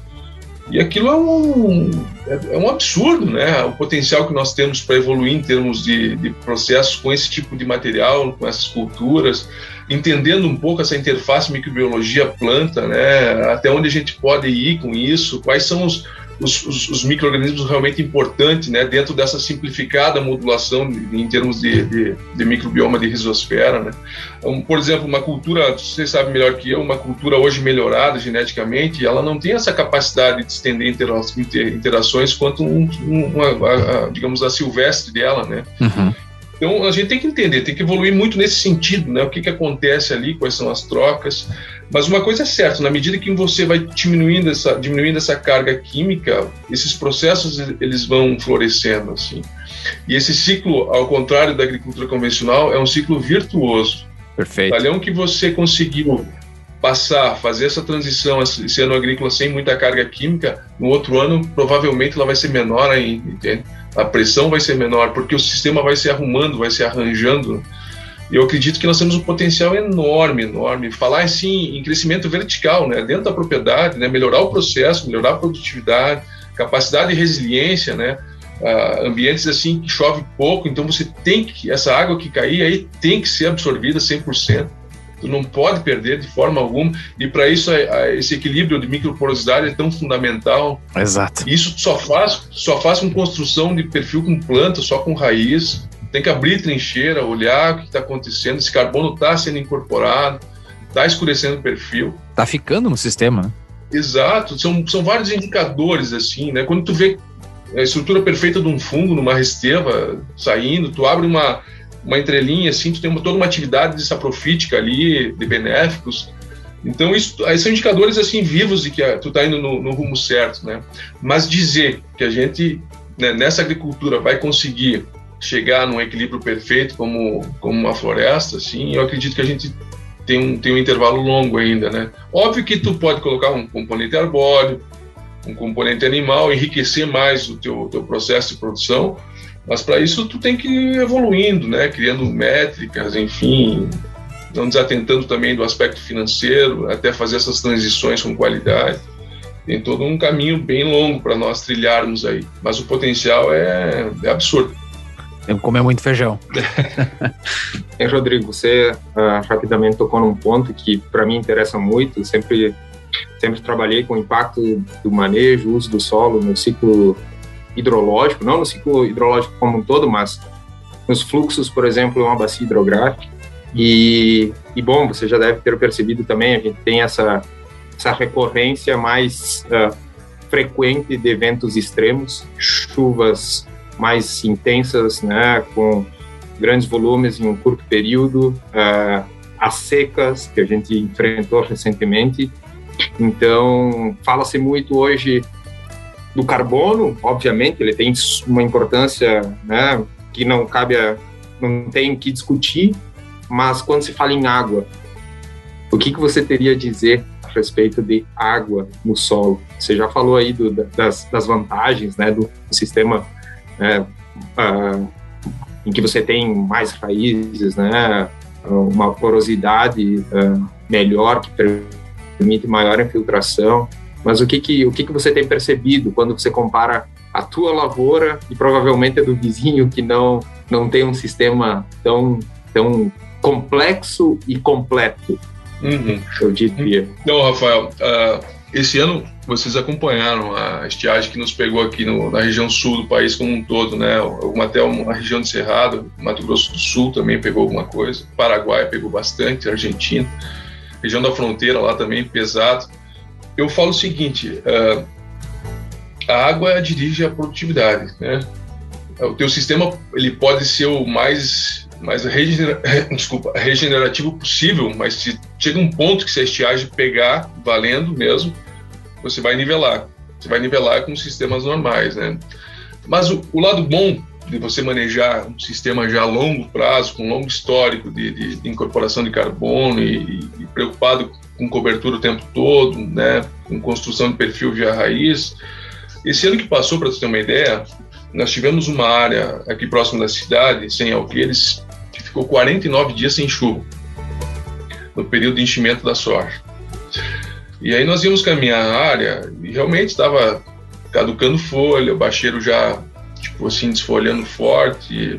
e aquilo é um, é, é um absurdo, né? O potencial que nós temos para evoluir em termos de, de processos com esse tipo de material, com essas culturas, entendendo um pouco essa interface microbiologia-planta, né? Até onde a gente pode ir com isso, quais são os os, os, os micro-organismos realmente importantes né, dentro dessa simplificada modulação em termos de, de, de, microbioma de risosfera. Né. Um, por exemplo, uma cultura, você sabe melhor que eu, uma cultura hoje melhorada geneticamente, ela não tem essa capacidade de estender intera interações quanto, um, uma, a, a, digamos, a silvestre dela. Né. Uhum. Então a gente tem que entender, tem que evoluir muito nesse sentido, né? O que, que acontece ali, quais são as trocas. Mas uma coisa é certa, na medida que você vai diminuindo essa, diminuindo essa carga química, esses processos eles vão florescendo assim. E esse ciclo, ao contrário da agricultura convencional, é um ciclo virtuoso. Perfeito. Talhão que você conseguiu passar, fazer essa transição, esse ano agrícola sem muita carga química, no outro ano provavelmente ela vai ser menor ainda, entende? A pressão vai ser menor, porque o sistema vai se arrumando, vai se arranjando. Eu acredito que nós temos um potencial enorme, enorme. Falar assim em crescimento vertical, né, dentro da propriedade, né, melhorar o processo, melhorar a produtividade, capacidade de resiliência, né, uh, ambientes assim que chove pouco, então você tem que essa água que cair aí tem que ser absorvida 100% tu não pode perder de forma alguma, e para isso esse equilíbrio de microporosidade é tão fundamental. Exato. Isso só faz, só faz com construção de perfil com planta, só com raiz. Tem que abrir trincheira, olhar o que está acontecendo, esse carbono está sendo incorporado, está escurecendo o perfil. Está ficando no sistema, né? Exato, são, são vários indicadores assim, né? Quando tu vê a estrutura perfeita de um fungo numa resteva saindo, tu abre uma, uma entrelinha, assim, tu tem uma, toda uma atividade de saprofítica ali, de benéficos. Então, isso, aí são indicadores, assim, vivos de que tu está indo no, no, rumo certo, né? Mas dizer que a gente, né, nessa agricultura, vai conseguir chegar num equilíbrio perfeito como, como uma floresta, assim, eu acredito que a gente tem um, tem um intervalo longo ainda, né? Óbvio que tu pode colocar um componente arbóreo, um componente animal, enriquecer mais o teu, teu processo de produção, mas para isso tu tem que ir evoluindo, né? Criando métricas, enfim, não desatentando também do aspecto financeiro, até fazer essas transições com qualidade. Tem todo um caminho bem longo para nós trilharmos aí, mas o potencial é, é absurdo. Tem que comer muito feijão. é, Rodrigo, você uh, rapidamente tocou num ponto que para mim interessa muito. Sempre, sempre trabalhei com o impacto do manejo, uso do solo no ciclo hidrológico, não no ciclo hidrológico como um todo, mas nos fluxos, por exemplo, uma bacia hidrográfica. E, e bom, você já deve ter percebido também, a gente tem essa, essa recorrência mais uh, frequente de eventos extremos, chuvas mais intensas, né, com grandes volumes em um curto período, uh, as secas que a gente enfrentou recentemente. Então, fala-se muito hoje do carbono, obviamente, ele tem uma importância né, que não cabe a, não tem que discutir, mas quando se fala em água, o que, que você teria a dizer a respeito de água no solo? Você já falou aí do, das, das, vantagens né, do sistema né, uh, em que você tem mais raízes, né, uma porosidade uh, melhor que permite maior infiltração, mas o que que, o que que você tem percebido quando você compara a tua lavoura e provavelmente a do vizinho que não, não tem um sistema tão, tão complexo e completo? Uhum. Eu diria. Não, Rafael, uh, esse ano vocês acompanharam a estiagem que nos pegou aqui no, na região sul do país como um todo, né? Até uma região de Cerrado, Mato Grosso do Sul também pegou alguma coisa, Paraguai pegou bastante, Argentina, região da fronteira lá também pesado eu falo o seguinte: uh, a água dirige a produtividade, né? O teu sistema ele pode ser o mais mais regenera desculpa, regenerativo possível, mas se chega um ponto que se a estiagem pegar valendo mesmo, você vai nivelar. Você vai nivelar com sistemas normais, né? Mas o, o lado bom de você manejar um sistema já a longo prazo, com longo histórico de, de, de incorporação de carbono e, e, preocupado com cobertura o tempo todo, né, com construção de perfil via raiz. Esse ano que passou, para você ter uma ideia, nós tivemos uma área aqui próximo da cidade, sem alqueires, que ficou 49 dias sem chuva, no período de enchimento da soja. E aí nós íamos caminhar a área e realmente estava caducando folha, o bacheiro já, tipo assim, desfolhando forte.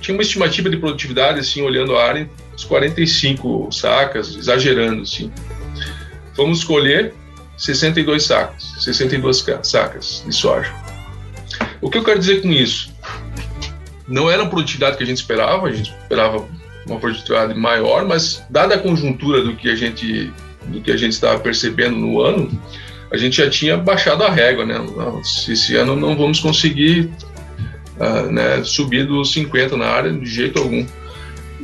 Tinha uma estimativa de produtividade, assim, olhando a área, uns 45 sacas, exagerando assim. Vamos escolher 62 sacas, 62 sacas de soja. O que eu quero dizer com isso? Não era a produtividade que a gente esperava, a gente esperava uma produtividade maior, mas dada a conjuntura do que a gente do que a gente estava percebendo no ano, a gente já tinha baixado a régua, né? Esse ano não vamos conseguir uh, né, subir dos 50 na área de jeito algum.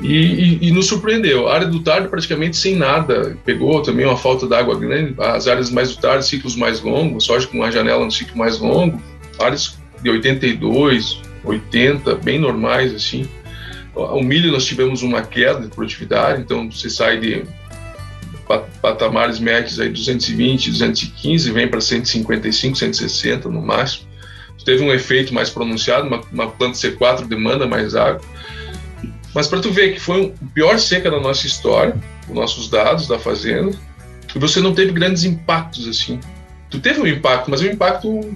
E, e, e, nos surpreendeu. A área do tarde praticamente sem nada. Pegou também uma falta d'água grande. As áreas mais do tarde, ciclos mais longos, soja com uma janela no ciclo mais longo. Áreas de 82, 80, bem normais assim. O milho nós tivemos uma queda de produtividade, então você sai de patamares médios aí 220, 215, vem para 155, 160 no máximo. Teve um efeito mais pronunciado, uma, uma planta C4 demanda mais água. Mas para tu ver que foi a pior seca da nossa história, os nossos dados da fazenda, e você não teve grandes impactos assim. Tu teve um impacto, mas o impacto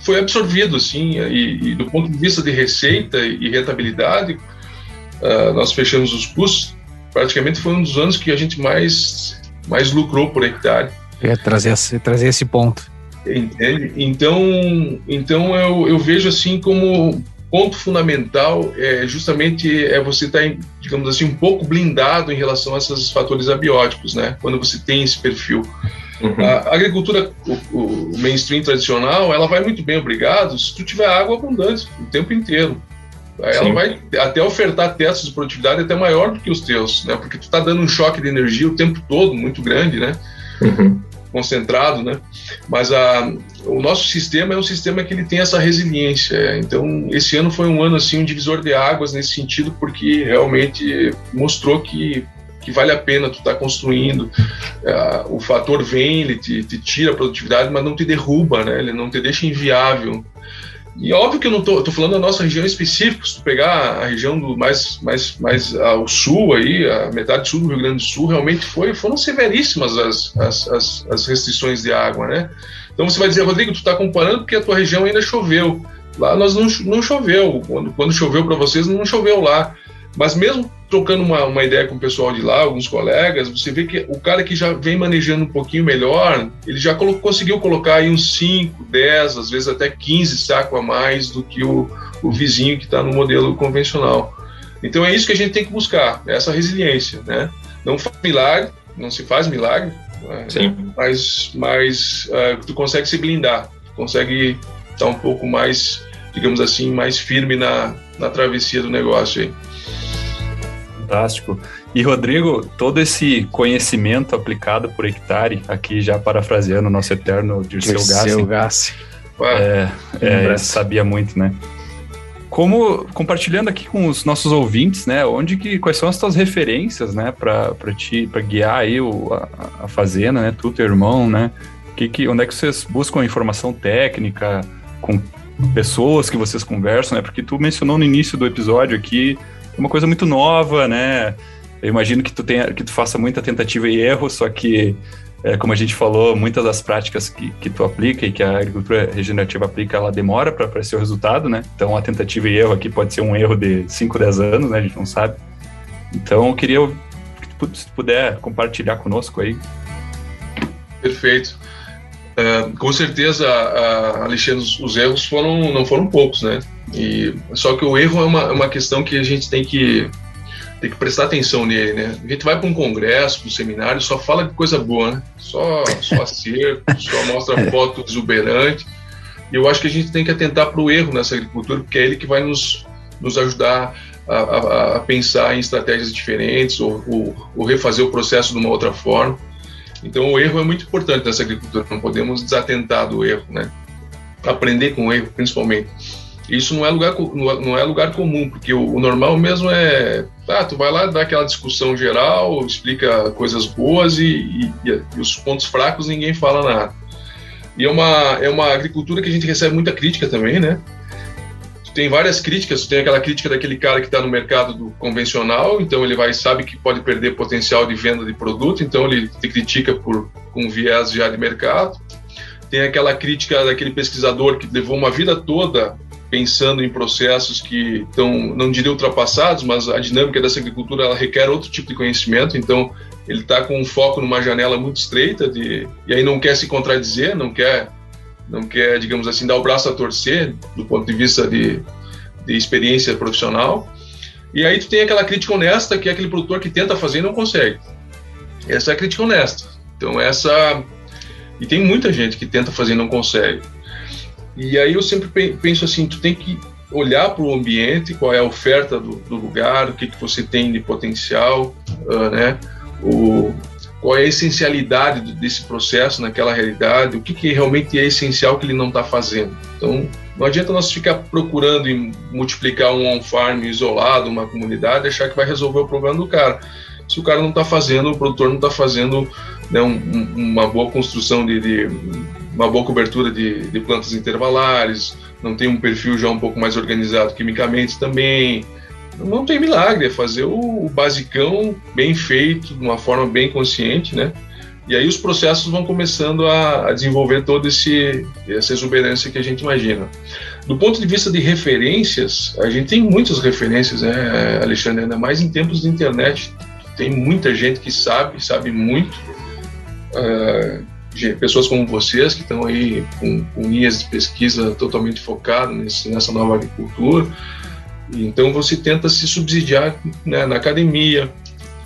foi absorvido assim, e, e do ponto de vista de receita e rentabilidade, uh, nós fechamos os custos. Praticamente foi um dos anos que a gente mais mais lucrou por hectare. É trazer esse, trazer esse ponto. Entende? Então, então eu, eu vejo assim como ponto fundamental é justamente é você estar, tá, digamos assim, um pouco blindado em relação a esses fatores abióticos, né? Quando você tem esse perfil. Uhum. A agricultura, o, o, mainstream tradicional, ela vai muito bem, obrigado, se tu tiver água abundante o tempo inteiro. Ela Sim. vai até ofertar testes de produtividade até maior do que os teus, né? Porque tu está dando um choque de energia o tempo todo, muito grande, né? Uhum concentrado, né? Mas a, o nosso sistema é um sistema que ele tem essa resiliência. Então, esse ano foi um ano assim um divisor de águas nesse sentido, porque realmente mostrou que que vale a pena tu tá construindo. Uh, o fator vem, ele te, te, tira a produtividade, mas não te derruba, né? Ele não te deixa inviável. E óbvio que eu não tô, tô falando da nossa região específica, se tu pegar a região do mais, mais, mais ao sul aí, a metade sul do Rio Grande do Sul, realmente foi, foram severíssimas as, as, as, as restrições de água, né? Então você vai dizer, Rodrigo, tu está comparando porque a tua região ainda choveu. Lá nós não, não choveu. Quando, quando choveu para vocês, não choveu lá. Mas mesmo trocando uma, uma ideia com o pessoal de lá, alguns colegas, você vê que o cara que já vem manejando um pouquinho melhor, ele já conseguiu colocar aí uns 5, 10, às vezes até 15 sacos a mais do que o, o vizinho que está no modelo convencional. Então é isso que a gente tem que buscar, essa resiliência, né? Não faz milagre, não se faz milagre, né? mas, mas uh, tu consegue se blindar, tu consegue estar um pouco mais, digamos assim, mais firme na, na travessia do negócio aí. Fantástico. E Rodrigo, todo esse conhecimento aplicado por hectare, aqui já parafraseando o nosso eterno Dirceu Gassi, Gassi. É, é, sabia muito, né? Como compartilhando aqui com os nossos ouvintes, né? Onde que quais são as tuas referências, né? Para ti, para guiar aí o, a, a, fazenda, né? Tu, teu irmão, né? Que, que onde é que vocês buscam informação técnica com pessoas que vocês conversam, né? Porque tu mencionou no início do episódio aqui é uma coisa muito nova, né? Eu imagino que tu tenha, que tu faça muita tentativa e erro, só que, é, como a gente falou, muitas das práticas que, que tu aplica e que a agricultura regenerativa aplica, ela demora para aparecer o resultado, né? Então, a tentativa e erro aqui pode ser um erro de 5, 10 anos, né? A gente não sabe. Então, eu queria que tu, se tu puder compartilhar conosco aí. Perfeito. Uh, com certeza, uh, Alexandre, os, os erros foram, não foram poucos, né? E, só que o erro é uma, é uma questão que a gente tem que, tem que prestar atenção nele, né? A gente vai para um congresso, para um seminário, só fala de coisa boa, né? Só, só acerto, só mostra foto exuberante. E eu acho que a gente tem que atentar para o erro nessa agricultura, porque é ele que vai nos, nos ajudar a, a, a pensar em estratégias diferentes ou, ou, ou refazer o processo de uma outra forma. Então, o erro é muito importante nessa agricultura, não podemos desatentar do erro, né? Aprender com o erro, principalmente. Isso não é lugar, não é lugar comum, porque o, o normal mesmo é, ah, tu vai lá dar aquela discussão geral, explica coisas boas e, e, e os pontos fracos ninguém fala nada. E é uma, é uma agricultura que a gente recebe muita crítica também, né? tem várias críticas, tem aquela crítica daquele cara que está no mercado do convencional, então ele vai sabe que pode perder potencial de venda de produto, então ele te critica por com viés já de mercado. Tem aquela crítica daquele pesquisador que levou uma vida toda pensando em processos que estão, não diria ultrapassados, mas a dinâmica dessa agricultura ela requer outro tipo de conhecimento, então ele está com um foco numa janela muito estreita de, e aí não quer se contradizer, não quer, não quer, digamos assim, dar o braço a torcer do ponto de vista de, de experiência profissional. E aí tu tem aquela crítica honesta, que é aquele produtor que tenta fazer e não consegue. Essa é a crítica honesta. Então essa e tem muita gente que tenta fazer e não consegue. E aí eu sempre penso assim, tu tem que olhar para o ambiente, qual é a oferta do, do lugar, o que, que você tem de potencial, uh, né? O, qual é a essencialidade desse processo naquela realidade, o que, que realmente é essencial que ele não está fazendo. Então, não adianta nós ficar procurando multiplicar um on-farm isolado, uma comunidade, achar que vai resolver o problema do cara. se o cara não está fazendo, o produtor não está fazendo né, um, uma boa construção de, de, uma boa cobertura de, de plantas intervalares, não tem um perfil já um pouco mais organizado quimicamente também. Não tem milagre, é fazer o, o basicão bem feito, de uma forma bem consciente, né? E aí os processos vão começando a, a desenvolver toda essa exuberância que a gente imagina. Do ponto de vista de referências, a gente tem muitas referências, né, Alexandre? Ainda mais em tempos de internet. Tem muita gente que sabe, sabe muito. Uh, pessoas como vocês, que estão aí com, com linhas de pesquisa totalmente focadas nessa nova agricultura. Então você tenta se subsidiar né, na academia,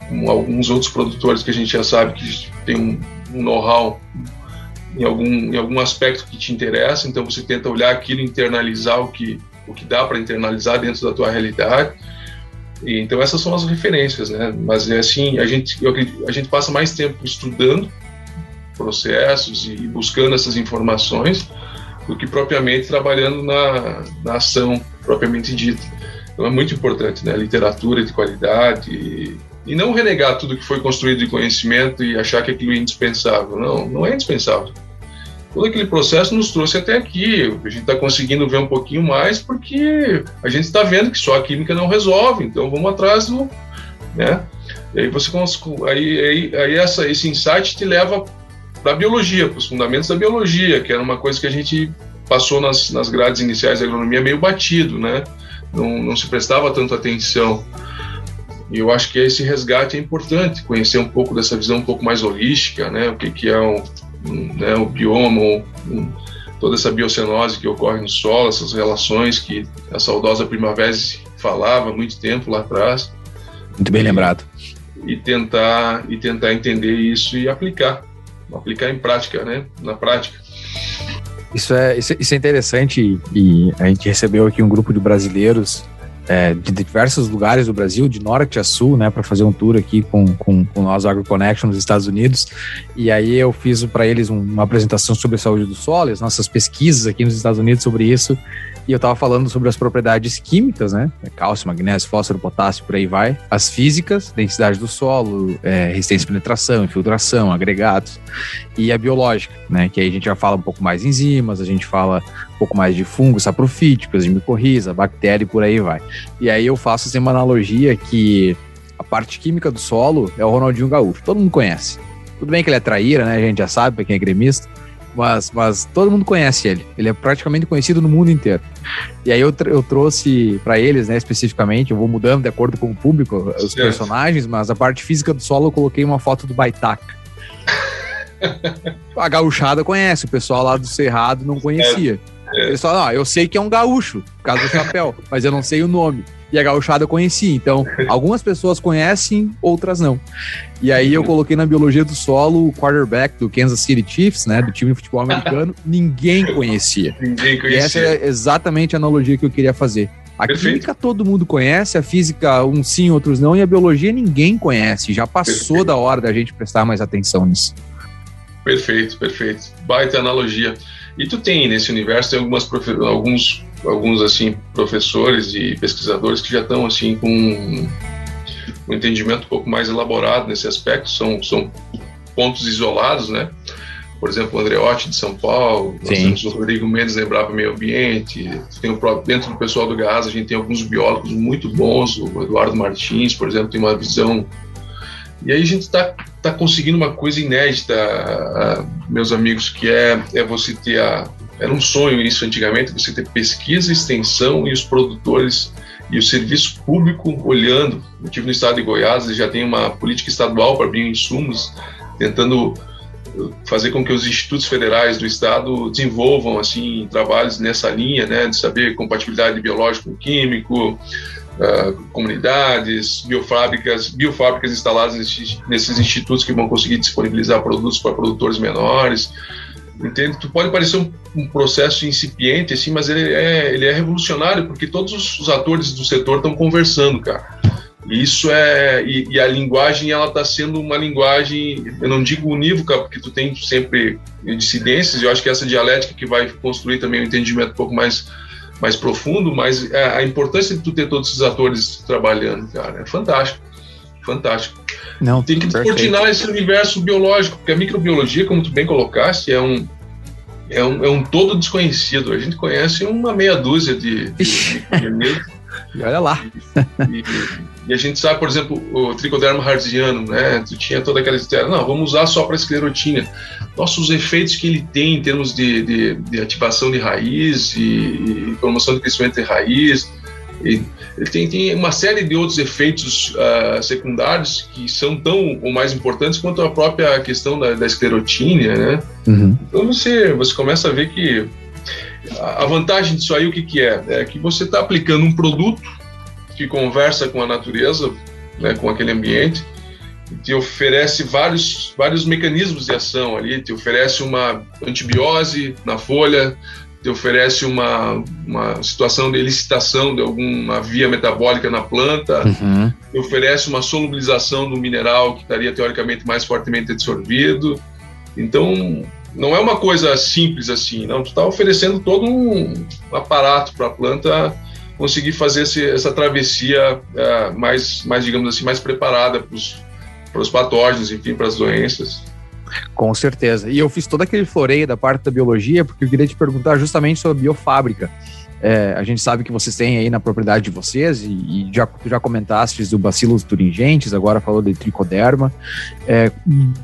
com alguns outros produtores que a gente já sabe que tem um, um know-how em algum, em algum aspecto que te interessa, então você tenta olhar aquilo, internalizar o que, o que dá para internalizar dentro da tua realidade. E, então essas são as referências, né? Mas é assim, a gente, eu, a gente passa mais tempo estudando processos e buscando essas informações do que propriamente trabalhando na, na ação propriamente dita. Então é muito importante, né? Literatura de qualidade e, e não renegar tudo que foi construído de conhecimento e achar que aquilo é indispensável. Não, não é indispensável. Todo aquele processo nos trouxe até aqui. A gente está conseguindo ver um pouquinho mais porque a gente está vendo que só a química não resolve. Então vamos atrás do, né? E aí você aí, aí, aí essa, esse insight te leva para a biologia, para os fundamentos da biologia, que era uma coisa que a gente passou nas, nas grades iniciais da agronomia meio batido, né? não, não se prestava tanto atenção. E eu acho que esse resgate é importante, conhecer um pouco dessa visão um pouco mais holística, né? O que, que é o, um, né, o bioma, um, toda essa biocenose que ocorre no solo, essas relações que a saudosa Primavera falava muito tempo lá atrás. Muito bem lembrado. E tentar, e tentar entender isso e aplicar, aplicar em prática, né? Na prática. Isso é, isso, é interessante e a gente recebeu aqui um grupo de brasileiros é, de diversos lugares do Brasil, de norte a sul, né, para fazer um tour aqui com, com, com nós AgroConnection nos Estados Unidos. E aí eu fiz para eles um, uma apresentação sobre a saúde do solo, as nossas pesquisas aqui nos Estados Unidos sobre isso. E eu estava falando sobre as propriedades químicas, né? Cálcio, magnésio, fósforo, potássio, por aí vai. As físicas, densidade do solo, é, resistência à penetração, infiltração, agregados. E a biológica, né? Que aí a gente já fala um pouco mais enzimas, a gente fala um pouco mais de fungos saprofíticos, de micorriza, bactéria e por aí vai. E aí eu faço assim, uma analogia que a parte química do solo é o Ronaldinho Gaúcho. Todo mundo conhece. Tudo bem que ele é traíra, né? A gente já sabe, para quem é gremista mas, mas todo mundo conhece ele. Ele é praticamente conhecido no mundo inteiro. E aí eu, eu trouxe para eles, né, especificamente, eu vou mudando de acordo com o público, os certo. personagens, mas a parte física do solo eu coloquei uma foto do Baitaca. a gauchada conhece, o pessoal lá do Cerrado não conhecia. É, é. Eles falam, ah, eu sei que é um gaúcho, por causa do chapéu, mas eu não sei o nome e a gauchada eu conheci. Então, algumas pessoas conhecem, outras não. E aí eu coloquei na biologia do solo o quarterback do Kansas City Chiefs, né, do time de futebol americano, ninguém conhecia. Ninguém conhecia. E essa é exatamente a analogia que eu queria fazer. A Perfeito. química todo mundo conhece, a física uns sim, outros não, e a biologia ninguém conhece. Já passou perfeito. da hora da gente prestar mais atenção nisso. Perfeito, perfeito. Baita analogia. E tu tem nesse universo tem algumas alguns alguns assim professores e pesquisadores que já estão assim com um entendimento um pouco mais elaborado nesse aspecto são são pontos isolados né? Por exemplo o Andreotti de São Paulo nós temos o Rodrigo Mendes da Embrapa Meio Ambiente tem o próprio, dentro do pessoal do Gás a gente tem alguns biólogos muito bons o Eduardo Martins por exemplo tem uma visão. E aí a gente está tá conseguindo uma coisa inédita meus amigos que é é você ter a era um sonho isso antigamente, você ter pesquisa, extensão e os produtores e o serviço público olhando. Eu tive no estado de Goiás, já tem uma política estadual para bioinsumos, tentando uh, fazer com que os institutos federais do estado desenvolvam assim trabalhos nessa linha, né, de saber compatibilidade biológico-químico, uh, comunidades, biofábricas, biofábricas instaladas nesses, nesses institutos que vão conseguir disponibilizar produtos para produtores menores entende? Tu pode parecer um, um, processo incipiente, assim, mas ele é, ele é revolucionário, porque todos os, os atores do setor estão conversando, cara. Isso é e, e, a linguagem ela está sendo uma linguagem, eu não digo unívoca, porque tu tem sempre dissidências. Eu acho que essa dialética que vai construir também um entendimento um pouco mais mais profundo, mas a, a importância de tu ter todos esses atores trabalhando, cara, é fantástico fantástico. Não, tem que descortinar esse universo biológico, porque a microbiologia, como tu bem colocaste, é um, é um, é um todo desconhecido. A gente conhece uma meia dúzia de, de, de E olha lá. E, e, a gente sabe, por exemplo, o tricoderma harziano, né? Tu tinha toda aquela história, não, vamos usar só para esclerotina. Nossa, os efeitos que ele tem em termos de, de, de ativação de raiz e, e, promoção de crescimento de raiz. E, ele tem, tem, uma série de outros efeitos uh, secundários que são tão ou mais importantes quanto a própria questão da, da esclerotina, né? Uhum. Então você, você começa a ver que a vantagem disso aí, o que, que é? É que você está aplicando um produto que conversa com a natureza, né, com aquele ambiente, te oferece vários, vários mecanismos de ação ali, te oferece uma antibiose na folha, te oferece uma, uma situação de elicitação de alguma via metabólica na planta, uhum. te oferece uma solubilização do mineral que estaria teoricamente mais fortemente absorvido. Então, não é uma coisa simples assim, não. Tu está oferecendo todo um aparato para a planta conseguir fazer esse, essa travessia é, mais, mais, digamos assim, mais preparada para os patógenos, enfim, para as doenças. Com certeza. E eu fiz todo aquele floreio da parte da biologia, porque eu queria te perguntar justamente sobre a biofábrica. É, a gente sabe que vocês têm aí na propriedade de vocês, e, e já, já comentaste do Bacillus thuringiensis, agora falou de tricoderma. É,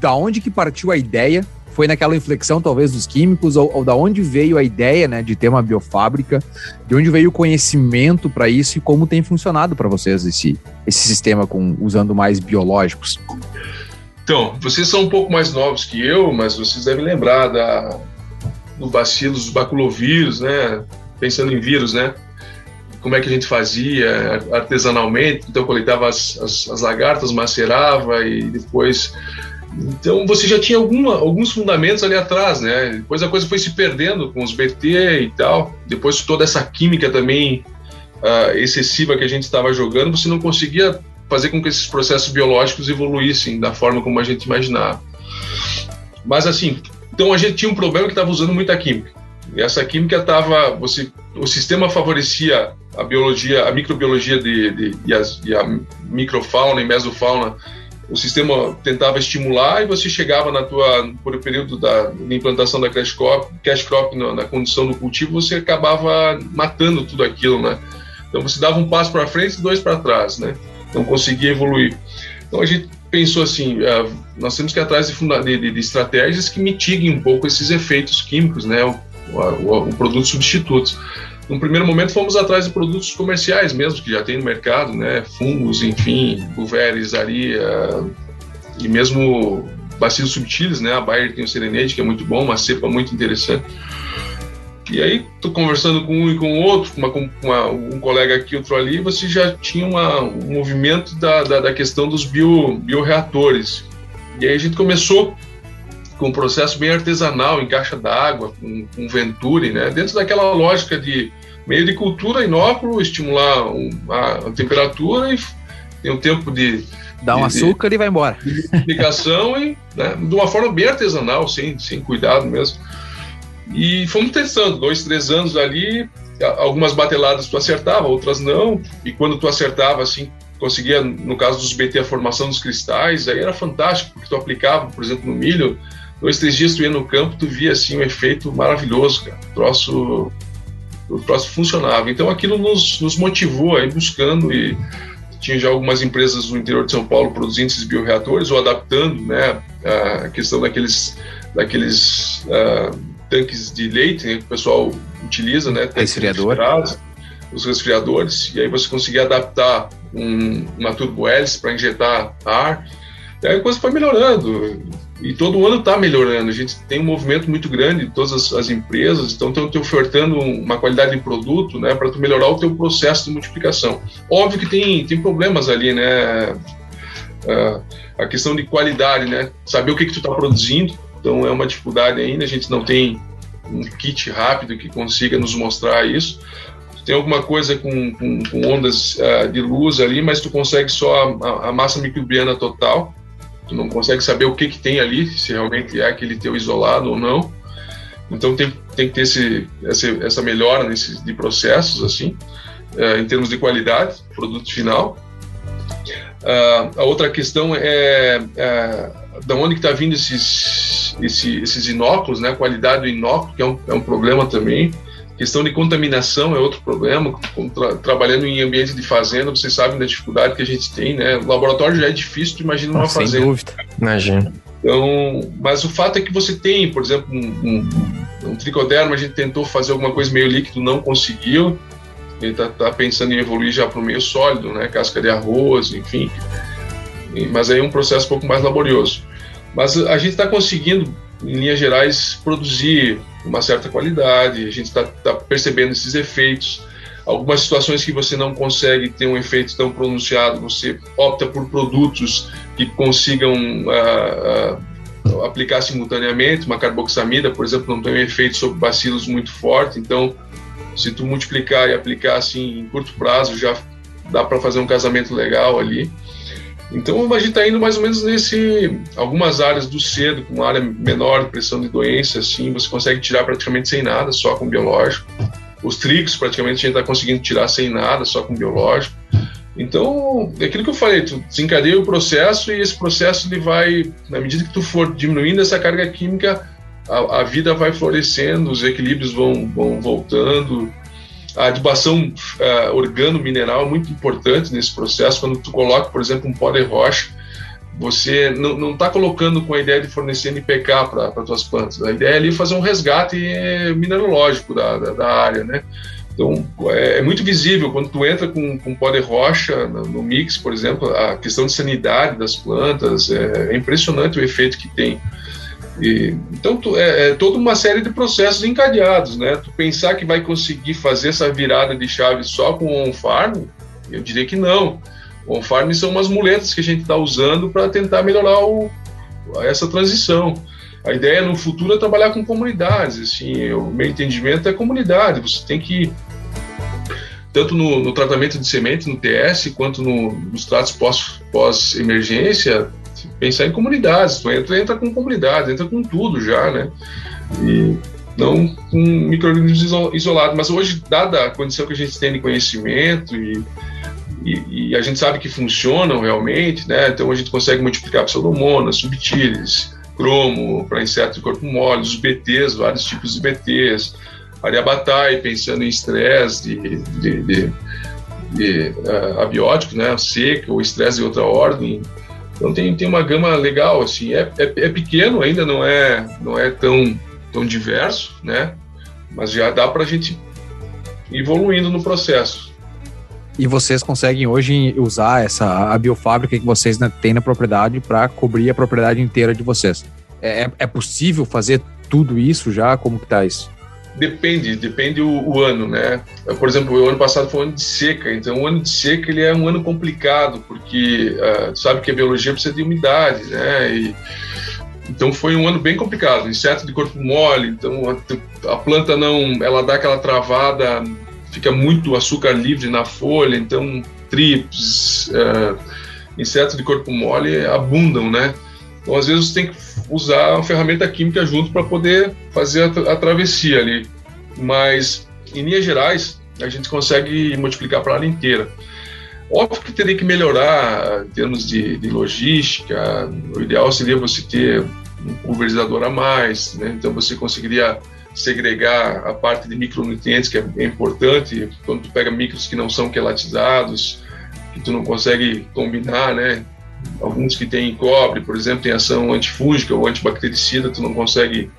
da onde que partiu a ideia foi naquela inflexão, talvez, dos químicos, ou, ou da onde veio a ideia né, de ter uma biofábrica, de onde veio o conhecimento para isso e como tem funcionado para vocês esse, esse sistema com usando mais biológicos? Então, vocês são um pouco mais novos que eu, mas vocês devem lembrar da, do bacilo, dos baculovírus, né? Pensando em vírus, né? Como é que a gente fazia artesanalmente? Então, coletava as, as, as lagartas, macerava e depois então você já tinha alguma, alguns fundamentos ali atrás, né? Depois a coisa foi se perdendo com os BT e tal. Depois toda essa química também uh, excessiva que a gente estava jogando, você não conseguia fazer com que esses processos biológicos evoluíssem da forma como a gente imaginava. Mas assim, então a gente tinha um problema que estava usando muita química. E essa química estava, você, o sistema favorecia a biologia, a microbiologia de, de, e, as, e a microfauna e mesofauna o sistema tentava estimular e você chegava na tua por o período da, da implantação da cash crop, cash crop na, na, condição do cultivo você acabava matando tudo aquilo, né? Então você dava um passo para frente e dois para trás, né? Não conseguia evoluir. Então a gente pensou assim, uh, nós temos que ir atrás de, de, de, estratégias que mitiguem um pouco esses efeitos químicos, né? O, o, o produto substitutos. No primeiro momento fomos atrás de produtos comerciais mesmo, que já tem no mercado, né? Fungos, enfim, Buveres, Aria e mesmo bacilos subtilis, né? A Bayer tem o Serenade, que é muito bom, uma cepa muito interessante. E aí, tô conversando com um e com o outro, uma, com uma, um colega aqui, outro ali, você já tinha uma, um movimento da, da, da questão dos bio, bioreatores. E aí a gente começou com um processo bem artesanal, em caixa d'água, com, com Venturi, né? dentro daquela lógica de meio de cultura inóculo, estimular um, a, a, temperatura e tem um tempo de. Dá um de, açúcar de, e vai embora. De e né, de uma forma bem artesanal, sem, sem cuidado mesmo. E fomos testando, dois, três anos ali, algumas bateladas tu acertava, outras não, e quando tu acertava, assim, conseguia, no caso dos BT, a formação dos cristais, aí era fantástico, porque tu aplicava, por exemplo, no milho, dois, três dias tu ia no campo, tu via assim um efeito maravilhoso, cara. O troço, o troço funcionava. Então aquilo nos, nos motivou aí buscando e tinha já algumas empresas no interior de São Paulo produzindo esses bioreatores ou adaptando, né, a questão daqueles, daqueles uh, tanques de leite né, que o pessoal utiliza, né, resfriador, os resfriadores, e aí você conseguia adaptar um, uma turbo-hélice para injetar ar. E aí a coisa foi melhorando e todo ano está melhorando. A gente tem um movimento muito grande, todas as, as empresas estão te ofertando uma qualidade de produto, né, para tu melhorar o teu processo de multiplicação. Óbvio que tem, tem problemas ali, né, uh, a questão de qualidade, né, saber o que que tu está produzindo. Então é uma dificuldade ainda. A gente não tem um kit rápido que consiga nos mostrar isso. Tem alguma coisa com, com, com ondas uh, de luz ali, mas tu consegue só a, a massa microbiana total tu não consegue saber o que, que tem ali, se realmente é aquele teu isolado ou não. Então tem, tem que ter esse, essa, essa melhora nesse, de processos, assim, é, em termos de qualidade, produto final. Uh, a outra questão é, é da onde que está vindo esses, esses, esses inóculos, né? A qualidade do inóculo, que é um, é um problema também. Questão de contaminação é outro problema. Tra trabalhando em ambiente de fazenda, vocês sabem da dificuldade que a gente tem, né? O laboratório já é difícil, imagina numa Sem fazenda. Sem dúvida, imagina. Então, mas o fato é que você tem, por exemplo, um, um, um tricoderma, a gente tentou fazer alguma coisa meio líquido, não conseguiu. Ele está tá pensando em evoluir já para o meio sólido, né? Casca de arroz, enfim. Mas aí é um processo um pouco mais laborioso. Mas a gente está conseguindo, em linhas gerais, produzir uma certa qualidade, a gente está tá percebendo esses efeitos. Algumas situações que você não consegue ter um efeito tão pronunciado, você opta por produtos que consigam uh, uh, aplicar simultaneamente. Uma carboxamida, por exemplo, não tem um efeito sobre bacilos muito forte, então se tu multiplicar e aplicar assim em curto prazo, já dá para fazer um casamento legal ali. Então a gente está indo mais ou menos nesse. Algumas áreas do cedo, com uma área menor de pressão de doença, assim, você consegue tirar praticamente sem nada, só com biológico. Os trigos, praticamente, a gente está conseguindo tirar sem nada, só com biológico. Então, é aquilo que eu falei, tu desencadeia o processo e esse processo ele vai, na medida que tu for diminuindo essa carga química, a, a vida vai florescendo, os equilíbrios vão, vão voltando, a adibação uh, organo-mineral é muito importante nesse processo. Quando tu coloca, por exemplo, um pó de rocha, você não está colocando com a ideia de fornecer NPK para as tuas plantas. A ideia é ali fazer um resgate mineralógico da, da, da área, né? Então, é, é, muito visível quando tu entra com, com pó de rocha no, no, mix, por exemplo, a questão de sanidade das plantas, é, é impressionante o efeito que tem. E, então, tu, é, é, toda uma série de processos encadeados, né? Tu pensar que vai conseguir fazer essa virada de chave só com o on-farm, eu diria que não. O on-farm são umas muletas que a gente está usando para tentar melhorar o, essa transição. A ideia no futuro é trabalhar com comunidades. Assim, o meu entendimento é comunidade. Você tem que tanto no, no, tratamento de semente, no TS, quanto no, nos tratos pós-emergência, pós pensar em comunidades. Tu entra, entra com comunidades, entra com tudo já, né? E não com micro-organismos isolados. Mas hoje, dada a condição que a gente tem de conhecimento e, e, e a gente sabe que funcionam realmente, né? Então a gente consegue multiplicar pseudomonas, subtilis, cromo para insetos de corpo mole, os BTs, vários tipos de BTs, ariabatai, pensando em estresse de, de, de, de uh, abiótico, né? Seca ou estresse de outra ordem, então tem, tem uma gama legal, assim, é, é, é, pequeno ainda, não é, não é tão, tão diverso, né? Mas já dá para a gente ir evoluindo no processo. E vocês conseguem hoje usar essa a biofábrica que vocês têm na propriedade para cobrir a propriedade inteira de vocês. É, é, é possível fazer tudo isso já? Como que tá isso? Depende, depende o, o, ano, né? Por exemplo, o ano passado foi um ano de seca, então o ano de seca ele é um ano complicado, porque uh, sabe que a biologia precisa de umidade, né? E, então foi um ano bem complicado, inseto de corpo mole, então a, a, planta não, ela dá aquela travada, fica muito açúcar livre na folha, então trips, uh, insetos de corpo mole abundam, né? Então às vezes você tem que usar uma ferramenta química junto para poder fazer a, a, travessia ali. Mas, em linhas gerais, a gente consegue multiplicar para a área inteira. Óbvio que teria que melhorar em termos de, de logística. O ideal seria você ter um pulverizador a mais, né? então você conseguiria segregar a parte de micronutrientes que é importante quando tu pega micros que não são quelatizados, que tu não consegue combinar, né? Alguns que têm cobre, por exemplo, tem ação antifúngica ou antibactericida, tu não consegue.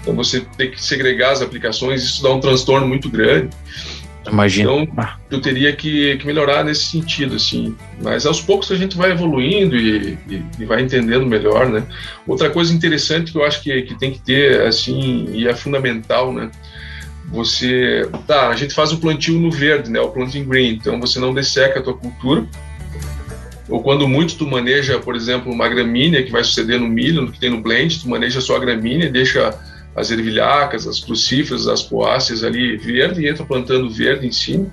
Então você tem que segregar as aplicações, isso dá um transtorno muito grande. Imagina. Então, tu teria que, que, melhorar nesse sentido, assim. Mas aos poucos a gente vai evoluindo e, e, e, vai entendendo melhor, né? Outra coisa interessante que eu acho que, que tem que ter, assim, e é fundamental, né? Você, tá, a gente faz o plantio no verde, né? O planting green. Então você não desseca a tua cultura, ou quando muito tu maneja, por exemplo, uma gramínea que vai suceder no milho, no que tem no blend, tu maneja só a gramínea, deixa as ervilhacas, as crucíferas, as poáceas ali verde e entra plantando verde em cima,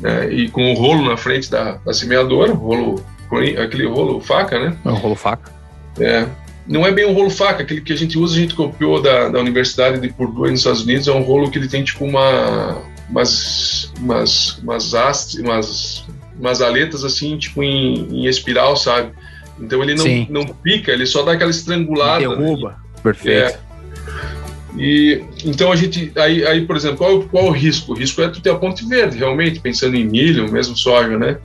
né? e com o rolo na frente da, da semeadora, rolo, aquele rolo faca, né? É um rolo faca. É, não é bem um rolo faca, aquele que a gente usa, a gente copiou da, da Universidade de Purdue nos Estados Unidos, é um rolo que ele tem tipo uma umas umas umas hastes, umas umas aletas assim, tipo em, em espiral, sabe? Então ele não, não pica, ele só dá aquela estrangulada. Né? Derruba, né? perfeito. É. E então a gente aí, aí por exemplo, qual, qual o risco? O risco é tu ter a ponte verde, realmente, pensando em milho, mesmo soja, né?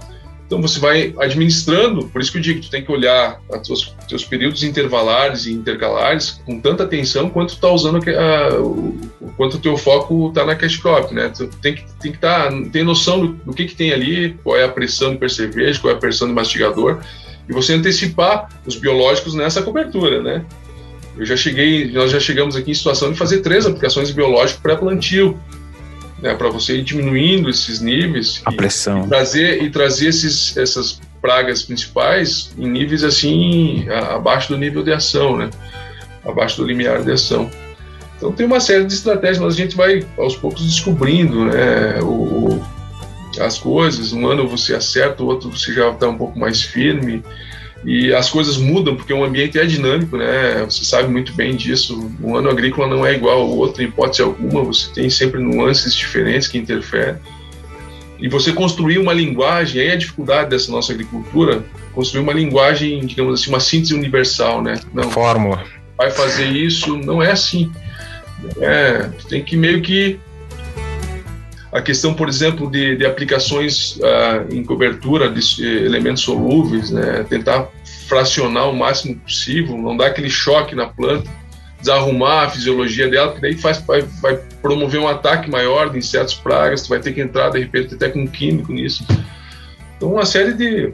Então você vai administrando, por isso que eu digo, tu tem que olhar os teus períodos intervalares e intercalares com tanta atenção quanto tu tá usando a, o, quanto o teu foco está na cash crop, né? Tu tem que tem que tá, ter noção do, do, que que tem ali, qual é a pressão do percevejo, qual é a pressão do mastigador e você antecipar os biológicos nessa cobertura, né? Eu já cheguei, nós já chegamos aqui em situação de fazer três aplicações biológicas pré-plantio, né, para você ir diminuindo esses níveis a e, pressão e trazer e trazer esses, essas pragas principais em níveis assim a, abaixo do nível de ação, né? Abaixo do limiar de ação. Então tem uma série de estratégias, mas a gente vai aos poucos descobrindo, né? O, as coisas. Um ano você acerta, o outro você já está um pouco mais firme e as coisas mudam porque o ambiente é dinâmico, né? Você sabe muito bem disso. Um ano agrícola não é igual ao outro, em hipótese alguma. Você tem sempre nuances diferentes que interferem. E você construir uma linguagem, aí é a dificuldade dessa nossa agricultura, construir uma linguagem, digamos assim, uma síntese universal, né? Não, Fórmula. Vai fazer isso, não é assim. É, tem que meio que a questão, por exemplo, de, de aplicações uh, em cobertura de elementos solúveis, né? tentar fracionar o máximo possível, não dar aquele choque na planta, desarrumar a fisiologia dela, porque daí faz, vai, vai promover um ataque maior de insetos pragas, tu vai ter que entrar, de repente, até com um químico nisso. Então, uma série de...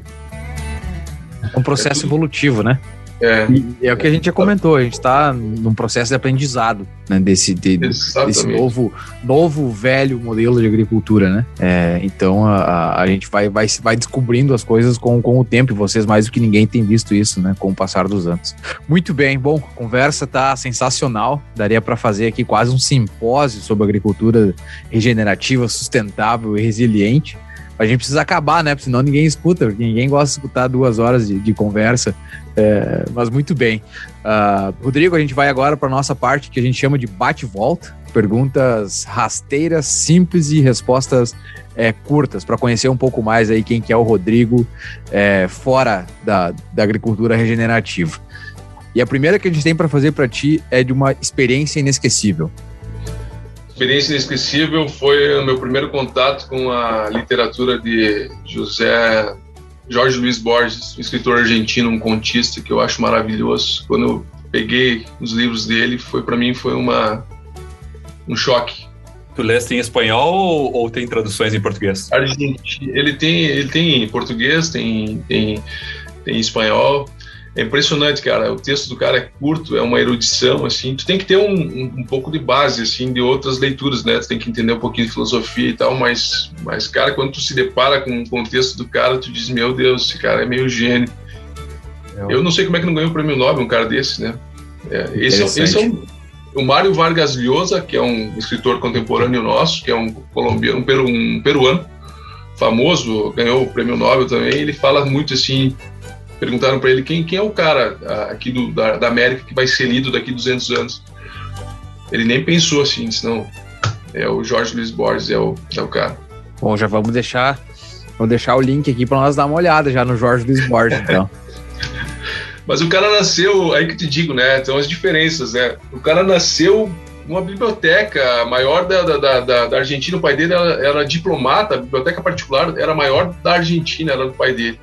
Um processo é evolutivo, né? É, e é o que a gente já comentou, a gente está num processo de aprendizado né, desse, de, desse novo, novo, velho modelo de agricultura, né? É, então a, a gente vai, vai, vai descobrindo as coisas com, com o tempo, e vocês mais do que ninguém têm visto isso, né? Com o passar dos anos. Muito bem, bom, a conversa tá sensacional, daria para fazer aqui quase um simpósio sobre agricultura regenerativa, sustentável e resiliente a gente precisa acabar, né? Porque senão ninguém escuta, ninguém gosta de escutar duas horas de, de conversa. É, mas muito bem. Uh, Rodrigo, a gente vai agora para nossa parte que a gente chama de bate-volta. Perguntas rasteiras, simples e respostas é, curtas, para conhecer um pouco mais aí quem que é o Rodrigo é, fora da, da agricultura regenerativa. E a primeira que a gente tem para fazer para ti é de uma experiência inesquecível experiência inesquecível foi o meu primeiro contato com a literatura de José Jorge Luiz Borges, um escritor argentino, um contista que eu acho maravilhoso. Quando eu peguei os livros dele, foi para mim foi uma um choque. Tu leste em espanhol ou, ou tem traduções em português? Argentino. Ele tem ele tem em português, tem tem tem em espanhol é impressionante, cara. O texto do cara é curto, é uma erudição, assim. Tu tem que ter um, um, um, pouco de base, assim, de outras leituras, né? Tu tem que entender um pouquinho de filosofia e tal, mas, mas cara, quando tu se depara com, o texto do cara, tu diz, meu Deus, esse cara é meio gênio. É. Eu não sei como é que não ganhou o prêmio Nobel um cara desse, né? É, esse, é, esse é um, o Mário Vargas Llosa, que é um escritor contemporâneo nosso, que é um colombiano, um, peru, um peruano, famoso, ganhou o prêmio Nobel também, ele fala muito assim perguntaram para ele quem, quem é o cara ah, aqui do, da, da, América que vai ser lido daqui 200 anos. Ele nem pensou assim, disse, não, é o Jorge Luiz Borges, é o, é o cara. Bom, já vamos deixar, vamos deixar o link aqui para nós dar uma olhada já no Jorge Luiz Borges, então. Mas o cara nasceu, aí que eu te digo, né? Então as diferenças, né? O cara nasceu numa biblioteca maior da, da, da, da Argentina, o pai dele era, era diplomata, a biblioteca particular era maior da Argentina, era do pai dele.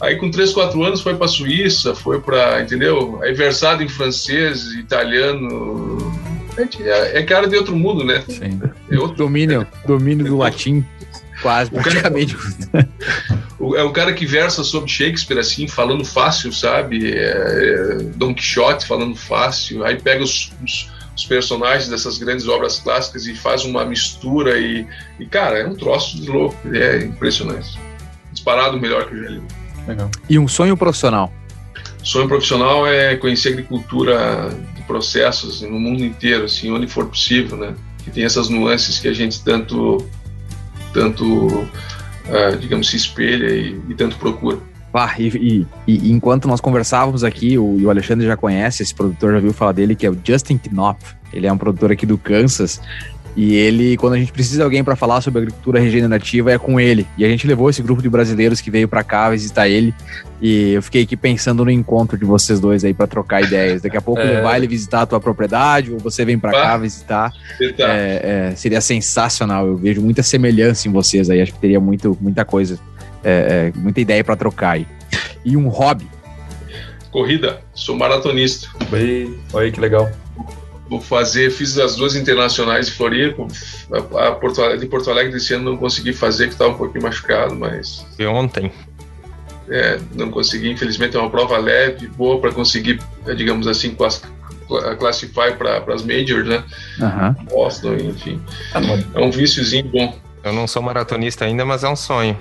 Aí com 3, 4 anos foi para Suíça, foi para, entendeu? Aí versado em francês, italiano. É, é cara de outro mundo, né? Sim. É outro... Domínio, domínio do latim, quase, praticamente. O é o cara que versa sobre Shakespeare, assim, falando fácil, sabe? É, é, Don Quixote falando fácil. Aí pega os, os, os, personagens dessas grandes obras clássicas e faz uma mistura e, e cara, é um troço de louco. É impressionante. Disparado melhor que o Gelino. Legal. E um sonho profissional? Sonho profissional é conhecer agricultura de processos no mundo inteiro, assim, onde for possível, né? Que tem essas nuances que a gente tanto, tanto, uh, digamos, se espelha e, e tanto procura. Ah, e, e, e, enquanto nós conversávamos aqui, o, o, Alexandre já conhece, esse produtor já viu falar dele, que é o Justin Knopf. Ele é um produtor aqui do Kansas. E ele, quando a gente precisa de alguém para falar sobre agricultura regenerativa, é com ele. E a gente levou esse grupo de brasileiros que veio para cá visitar ele. E eu fiquei aqui pensando no encontro de vocês dois aí para trocar ideias. Daqui a pouco é. levar ele visitar a tua propriedade, ou você vem para cá visitar. É, é, seria sensacional. Eu vejo muita semelhança em vocês aí. Acho que teria muito, muita coisa, é, é, muita ideia para trocar aí. E um hobby. Corrida, sou maratonista. Oi, oi que legal vou fazer, fiz as duas internacionais de Floripa, a, Porto Alegre, de Porto Alegre desse ano não consegui fazer, que estava um pouquinho machucado, mas... E ontem? É, não consegui, infelizmente é uma prova leve, boa para conseguir, é, digamos assim, class, classify para as majors, né? Uhum. Boston, enfim. Ah, é um víciozinho bom. Eu não sou maratonista ainda, mas é um sonho.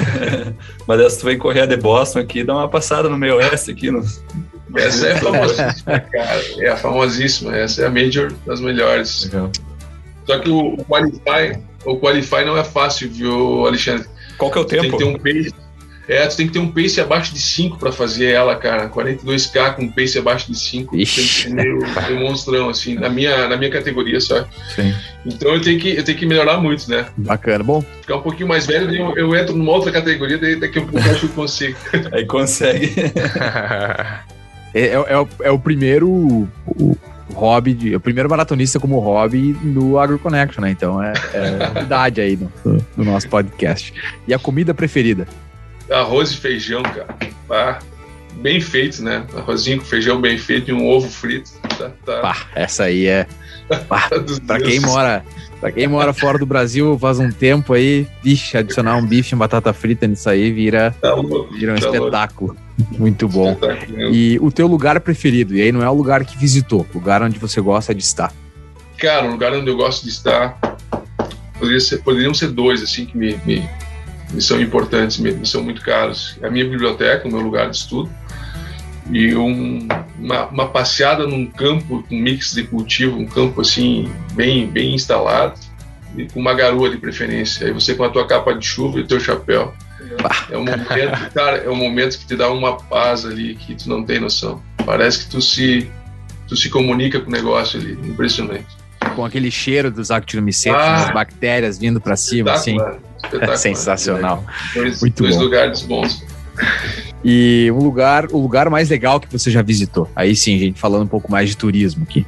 mas se tu vem correr a de Boston aqui, dá uma passada no meio oeste aqui no, essa é famosíssima, cara. É a famosíssima. Essa é a Major das melhores. Legal. Só que o, Qualify, o Qualify não é fácil, viu, Alexandre? Qual que é o tempo? Tem que ter um pace. É, tu tem que ter um pace abaixo de 5 para fazer ela, cara. 42k com um pace abaixo de 5. Tem que ser meio, meio monstrão, assim, na minha, na minha categoria, sabe? Sim. Então eu tenho, que, eu tenho que melhorar muito, né? Bacana, bom. Ficar um pouquinho mais velho, eu, eu entro numa outra categoria, daí daqui a pouco eu acho que eu consigo. Aí consegue. É, é, é, o, é o primeiro hobby, de, o primeiro maratonista como hobby do AgroConnection, né? Então é, é novidade aí no, no, nosso podcast. E a comida preferida? Arroz e feijão, cara. Ah, bem feito, né? Arrozinho com feijão bem feito e um ovo frito. Tá, tá. Pá, essa aí é. Pá, pra quem mora. Pra quem mora fora do Brasil faz um tempo aí, vixe, adicionar um bife e batata frita nisso aí vira, tá vira um tá espetáculo. Louco. Muito bom. E o teu lugar preferido? E aí não é o lugar que visitou, o lugar onde você gosta de estar. Cara, o lugar onde eu gosto de estar poderia ser, poderiam ser dois assim que me, me, me são importantes, me, me, são muito caros. A minha biblioteca, o meu lugar de estudo, e um, uma, uma, passeada num campo um mix de cultivo, um campo assim bem bem instalado e com uma garoa de preferência. Aí você com a tua capa de chuva e o teu chapéu é um momento, cara, é um momento que te dá uma paz ali que tu não tem noção. Parece que tu se, tu se comunica com o negócio ali, impressionante. Com aquele cheiro dos actinomicetos, ah, das bactérias vindo para cima, assim. Sensacional. Dois, Muito dois bom. lugares bons. E um lugar, o lugar mais legal que você já visitou? Aí sim, gente, falando um pouco mais de turismo aqui.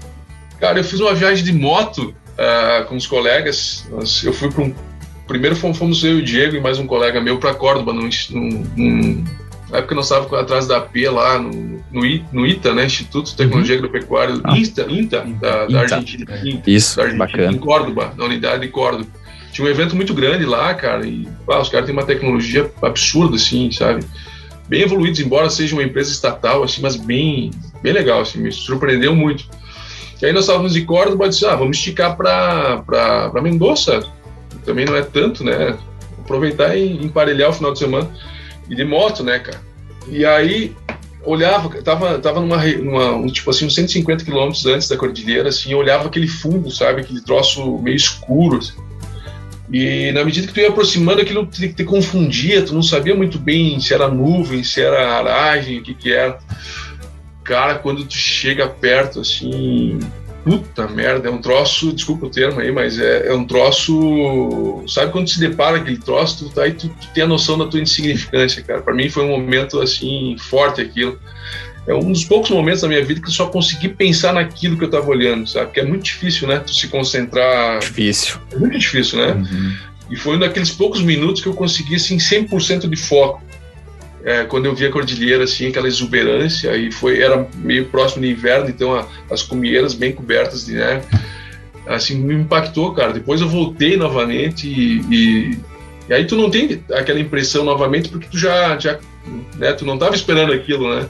Cara, eu fiz uma viagem de moto uh, com os colegas. Eu fui para um primeiro fomos eu e o Diego e mais um colega meu para Córdoba, num, num, na época nós estávamos atrás da AP lá no, no, no, ITA, né? Instituto de Tecnologia uhum. Agropecuária, ah. INTA, INTA, da, da Argentina. Isso, da Argentina, bacana. Em Córdoba, na unidade de Córdoba. Tinha um evento muito grande lá, cara, e os caras têm uma tecnologia absurda, assim, sabe? Bem evoluídos, embora seja uma empresa estatal, assim, mas bem, bem legal, assim, me surpreendeu muito. E aí nós estávamos em Córdoba e disse, ah, vamos esticar para Mendoza, também não é tanto, né? Aproveitar e emparelhar o final de semana. E de moto, né, cara? E aí olhava, tava, tava numa, numa um, tipo assim, uns 150 quilômetros antes da cordilheira, assim, olhava aquele fundo, sabe? Aquele troço meio escuro, assim. E na medida que tu ia aproximando, aquilo te, te confundia, tu não sabia muito bem se era nuvem, se era aragem, o que que era. Cara, quando tu chega perto, assim, puta merda, é um troço, desculpa o termo aí, mas é, é um troço. Sabe quando se depara aquele troço, tu, aí tu, tu tem a noção da tua insignificância, cara. Para mim foi um momento assim, forte aquilo. É um dos poucos momentos da minha vida que eu só consegui pensar naquilo que eu tava olhando, sabe? Porque é muito difícil, né? Tu se concentrar. Difícil. É muito difícil, né? Uhum. E foi um daqueles poucos minutos que eu consegui, assim, 100% de foco é, quando eu vi a cordilheira, assim, aquela exuberância, e foi, era meio próximo do inverno, então a, as cumieiras bem cobertas de neve, assim, me impactou, cara. Depois eu voltei novamente e, e, e aí tu não tem aquela impressão novamente, porque tu já, já né, tu não estava esperando aquilo, né?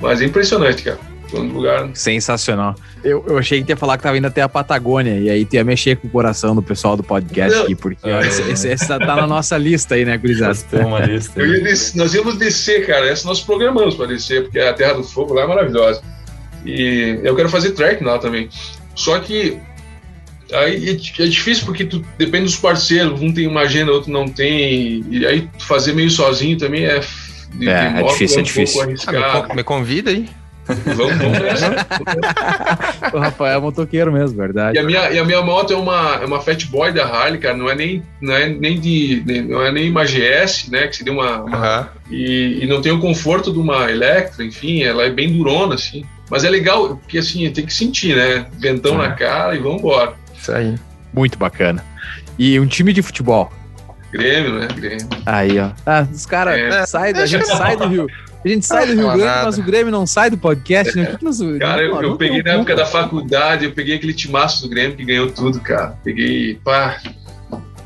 Mas é impressionante, cara. Um lugar... Sensacional. Eu, eu achei que ia falar que tava indo até a Patagônia, e aí tu ia mexer com o coração do pessoal do podcast não. aqui, porque ah, esse, esse, esse, tá na nossa lista aí, né, Gurizada? Tem uma lista. Ia descer, nós íamos descer, cara. Essa nós programamos para descer, porque a Terra do Fogo lá é maravilhosa. E eu quero fazer trek lá também. Só que aí é, é difícil porque tu depende dos parceiros, um tem uma agenda, outro não tem, e aí fazer meio sozinho também é. De, é, de é difícil, é, um é difícil. Ah, me, me convida aí. Vamos, vamos nessa. o Rafael é motoqueiro mesmo, verdade. E a minha, e a minha moto é uma, é uma Fat Boy da Harley, cara. Não é nem, não é nem de. nem- não é nem uma GS, né? Que seria uma. uma- e, e não tem o conforto de uma Electra, enfim, ela é bem durona, assim. Mas é legal, porque assim, tem que sentir, né? Ventão na cara e vambora. Isso aí. Muito bacana. E um time de futebol. Grêmio, né? Grêmio. Aí, ó. Ah, os caras É. saem, a gente sai do Rio. A gente sai do Rio Grande, nada. mas o Grêmio não sai do podcast, né? O que que nós- Cara, eu, eu peguei na época da faculdade, eu peguei aquele timaço do Grêmio que ganhou tudo, cara. Peguei, pá.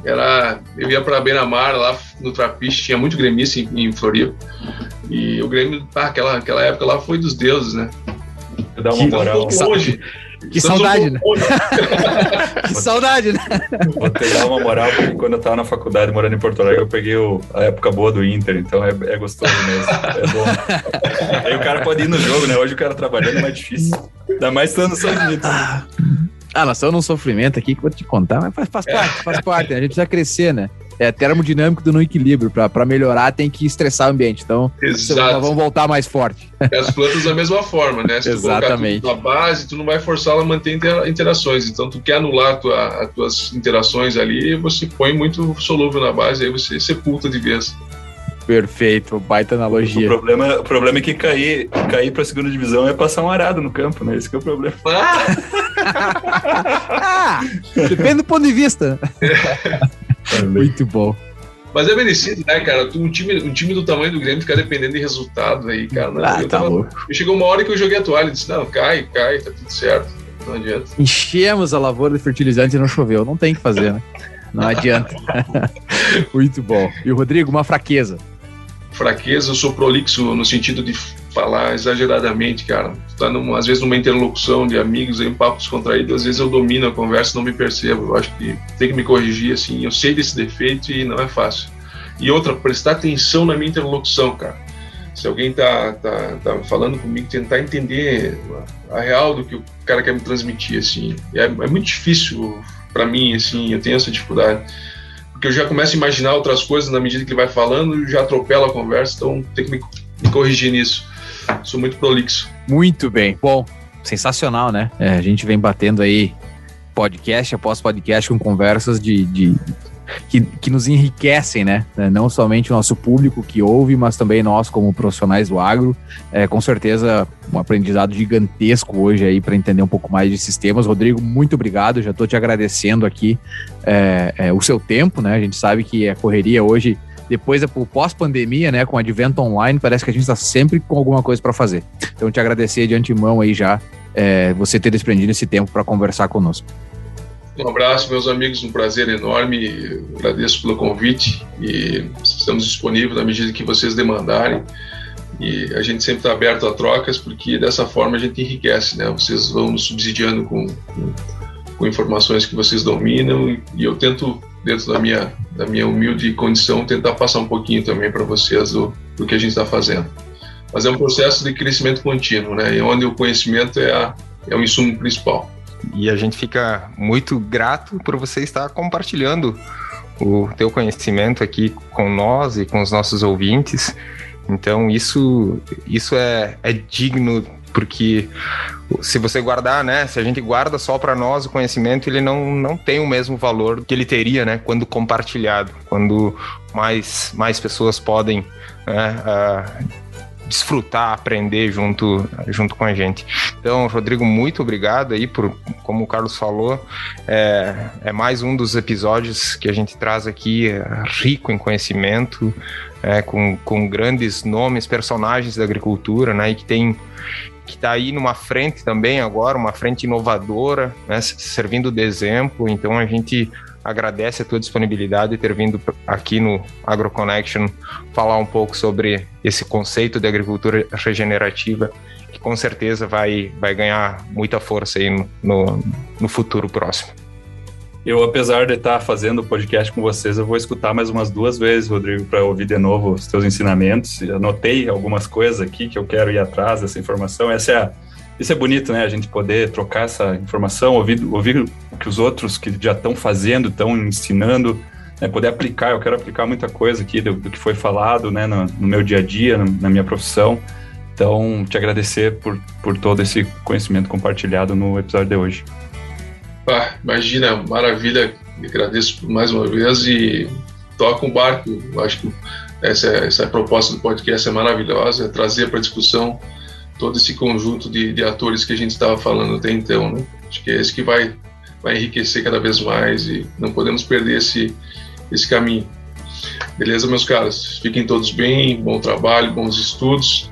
Era. Eu ia pra Beira-Mar, lá no Trapiche, tinha muito gremista em, em Floripa. E o Grêmio, pá, aquela, aquela época lá foi dos deuses, né? Dar uma moral. Longe. Que um saudade, né? longe. Que saudade, né? Vou te dar uma moral, porque quando eu tava na faculdade morando em Porto Alegre, eu peguei o- a época boa do Inter, então é, é gostoso mesmo. É bom. Aí o cara pode ir no jogo, né? Hoje o cara trabalhando é mais difícil. Ainda mais estando Estados Unidos. Ah, nós estamos num sofrimento aqui que eu vou te contar, mas faz, faz parte, faz parte, né? A gente precisa crescer, né? É termodinâmico do no equilíbrio. Pra, pra melhorar, tem que estressar o ambiente. Então, Exato. vamos voltar mais forte. E As plantas da mesma forma, né? Se tu Exatamente. tudo na base, tu não vai forçá-la a manter intera- interações. Então, tu quer anular tua, as tuas interações ali, você põe muito solúvel na base, aí você sepulta de vez. Perfeito, baita O analogia. problema, o problema é que cair, cair pra segunda divisão é passar um arado no campo, né? Esse que é o problema. Ah! Ah, depende do ponto de vista. Muito bom. Mas é merecido, né, cara? Um time, um time do tamanho do Grêmio ficar dependendo de resultado aí, cara. Não, Ah, eu tá tava- louco. chegou uma hora que eu joguei a toalha e disse, não, cai, cai, tá tudo certo. Não adianta. Enchemos a lavoura de fertilizante e não choveu. Não tem o que fazer, né? Não adianta. Muito bom. E o Rodrigo, uma fraqueza. Fraqueza, eu sou prolixo no sentido de falar exageradamente, cara. Tá às vezes numa interlocução de amigos, aí um papo descontraído, às vezes eu domino a conversa não me percebo. Eu acho que tem que me corrigir, assim. Eu sei desse defeito e não é fácil. E outra, prestar atenção na minha interlocução, cara. Se alguém tá, tá, tá falando comigo, tentar entender a real do que o cara quer me transmitir, assim. É, é muito difícil para mim, assim, eu tenho essa dificuldade. Porque eu já começo a imaginar outras coisas na medida que ele vai falando e já atropela a conversa, então tem que me, me corrigir nisso. Sou muito prolixo. Muito bem. Bom, sensacional, né? É, a gente vem batendo aí podcast após podcast com conversas de, de- que, que nos enriquecem, né? É, Não somente o nosso público que ouve, mas também nós como profissionais do agro. É, com certeza um aprendizado gigantesco hoje aí para entender um pouco mais de sistemas. Rodrigo, muito obrigado. Já estou te agradecendo aqui é, é, o seu tempo, né? A gente sabe que a correria hoje depois é pro pós-pandemia, né, com o advento online, parece que a gente está sempre com alguma coisa para fazer. Então, te agradecer de antemão aí já é, você ter desprendido esse tempo para conversar conosco. Um abraço, meus amigos, um prazer enorme. Agradeço pelo convite e estamos disponíveis na medida que vocês demandarem. E a gente sempre está aberto a trocas, porque dessa forma a gente enriquece, né? Vocês vão nos subsidiando com, com, com informações que vocês dominam e, e eu tento, dentro da minha, da minha humilde condição, tentar passar um pouquinho também para vocês do, do que a gente está fazendo. Mas é um processo de crescimento contínuo, né? E onde o conhecimento é, a, é o insumo principal. E a gente fica muito grato por você estar compartilhando o teu conhecimento aqui com nós e com os nossos ouvintes. Então isso, isso é, é digno porque se você guardar, né, se a gente guarda só para nós o conhecimento, ele não, não tem o mesmo valor que ele teria, né, quando compartilhado, quando mais, mais pessoas podem né, uh, desfrutar, aprender junto, junto com a gente. Então, Rodrigo, muito obrigado aí por, como o Carlos falou, é, é mais um dos episódios que a gente traz aqui, é, rico em conhecimento, é, com, com grandes nomes, personagens da agricultura, né, e que tem que está aí numa frente também agora, uma frente inovadora, né, servindo de exemplo. Então a gente agradece a tua disponibilidade de ter vindo aqui no AgroConnection falar um pouco sobre esse conceito de agricultura regenerativa, que com certeza vai, vai ganhar muita força aí no, no, no futuro próximo. Eu, apesar de estar fazendo o podcast com vocês, eu vou escutar mais umas duas vezes, Rodrigo, para ouvir de novo os teus ensinamentos. Anotei algumas coisas aqui que eu quero ir atrás dessa informação. Essa é a, isso é bonito, né? A gente poder trocar essa informação, ouvir, ouvir o que os outros que já estão fazendo, estão ensinando, né? poder aplicar. Eu quero aplicar muita coisa aqui do, do que foi falado, né? No, no, meu dia a dia, no, na minha profissão. Então, te agradecer por, por todo esse conhecimento compartilhado no episódio de hoje. Ah, imagina, maravilha. Agradeço mais uma vez e toca um barco. Acho que essa, essa proposta do podcast é maravilhosa, é trazer para discussão todo esse conjunto de, de atores que a gente estava falando até então. Né? Acho que é esse que vai, vai enriquecer cada vez mais e não podemos perder esse, esse caminho. Beleza, meus caras? Fiquem todos bem, bom trabalho, bons estudos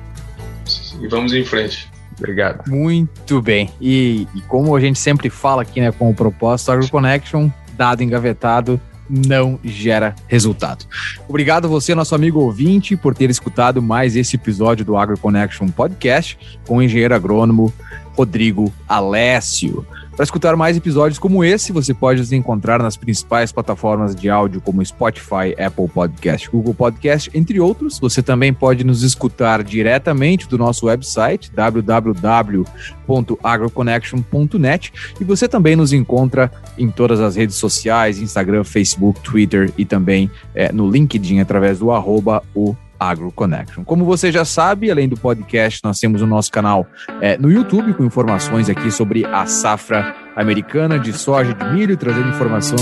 e vamos em frente. Obrigado. Muito bem. E, e, como a gente sempre fala aqui, né, com o propósito AgroConnection, dado engavetado não gera resultado. Obrigado você, nosso amigo ouvinte, por ter escutado mais esse episódio do AgroConnection Podcast com o engenheiro agrônomo Rodrigo Alessio. Para escutar mais episódios como esse, você pode nos encontrar nas principais plataformas de áudio como Spotify, Apple Podcast, Google Podcast, entre outros. Você também pode nos escutar diretamente do nosso website www.agroconnection.net e você também nos encontra em todas as redes sociais, Instagram, Facebook, Twitter e também é, no LinkedIn através do arroba o AgroConnection. Como você já sabe, além do podcast, nós temos o nosso canal é, no YouTube com informações aqui sobre a safra americana de soja de milho, trazendo informação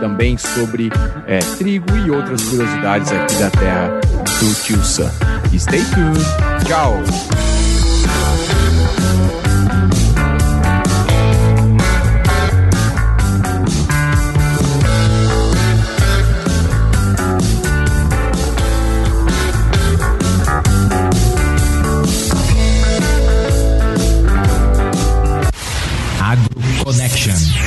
também sobre é, trigo e outras curiosidades aqui da terra do Tio Sam. Stay tuned. Tchau. Connection.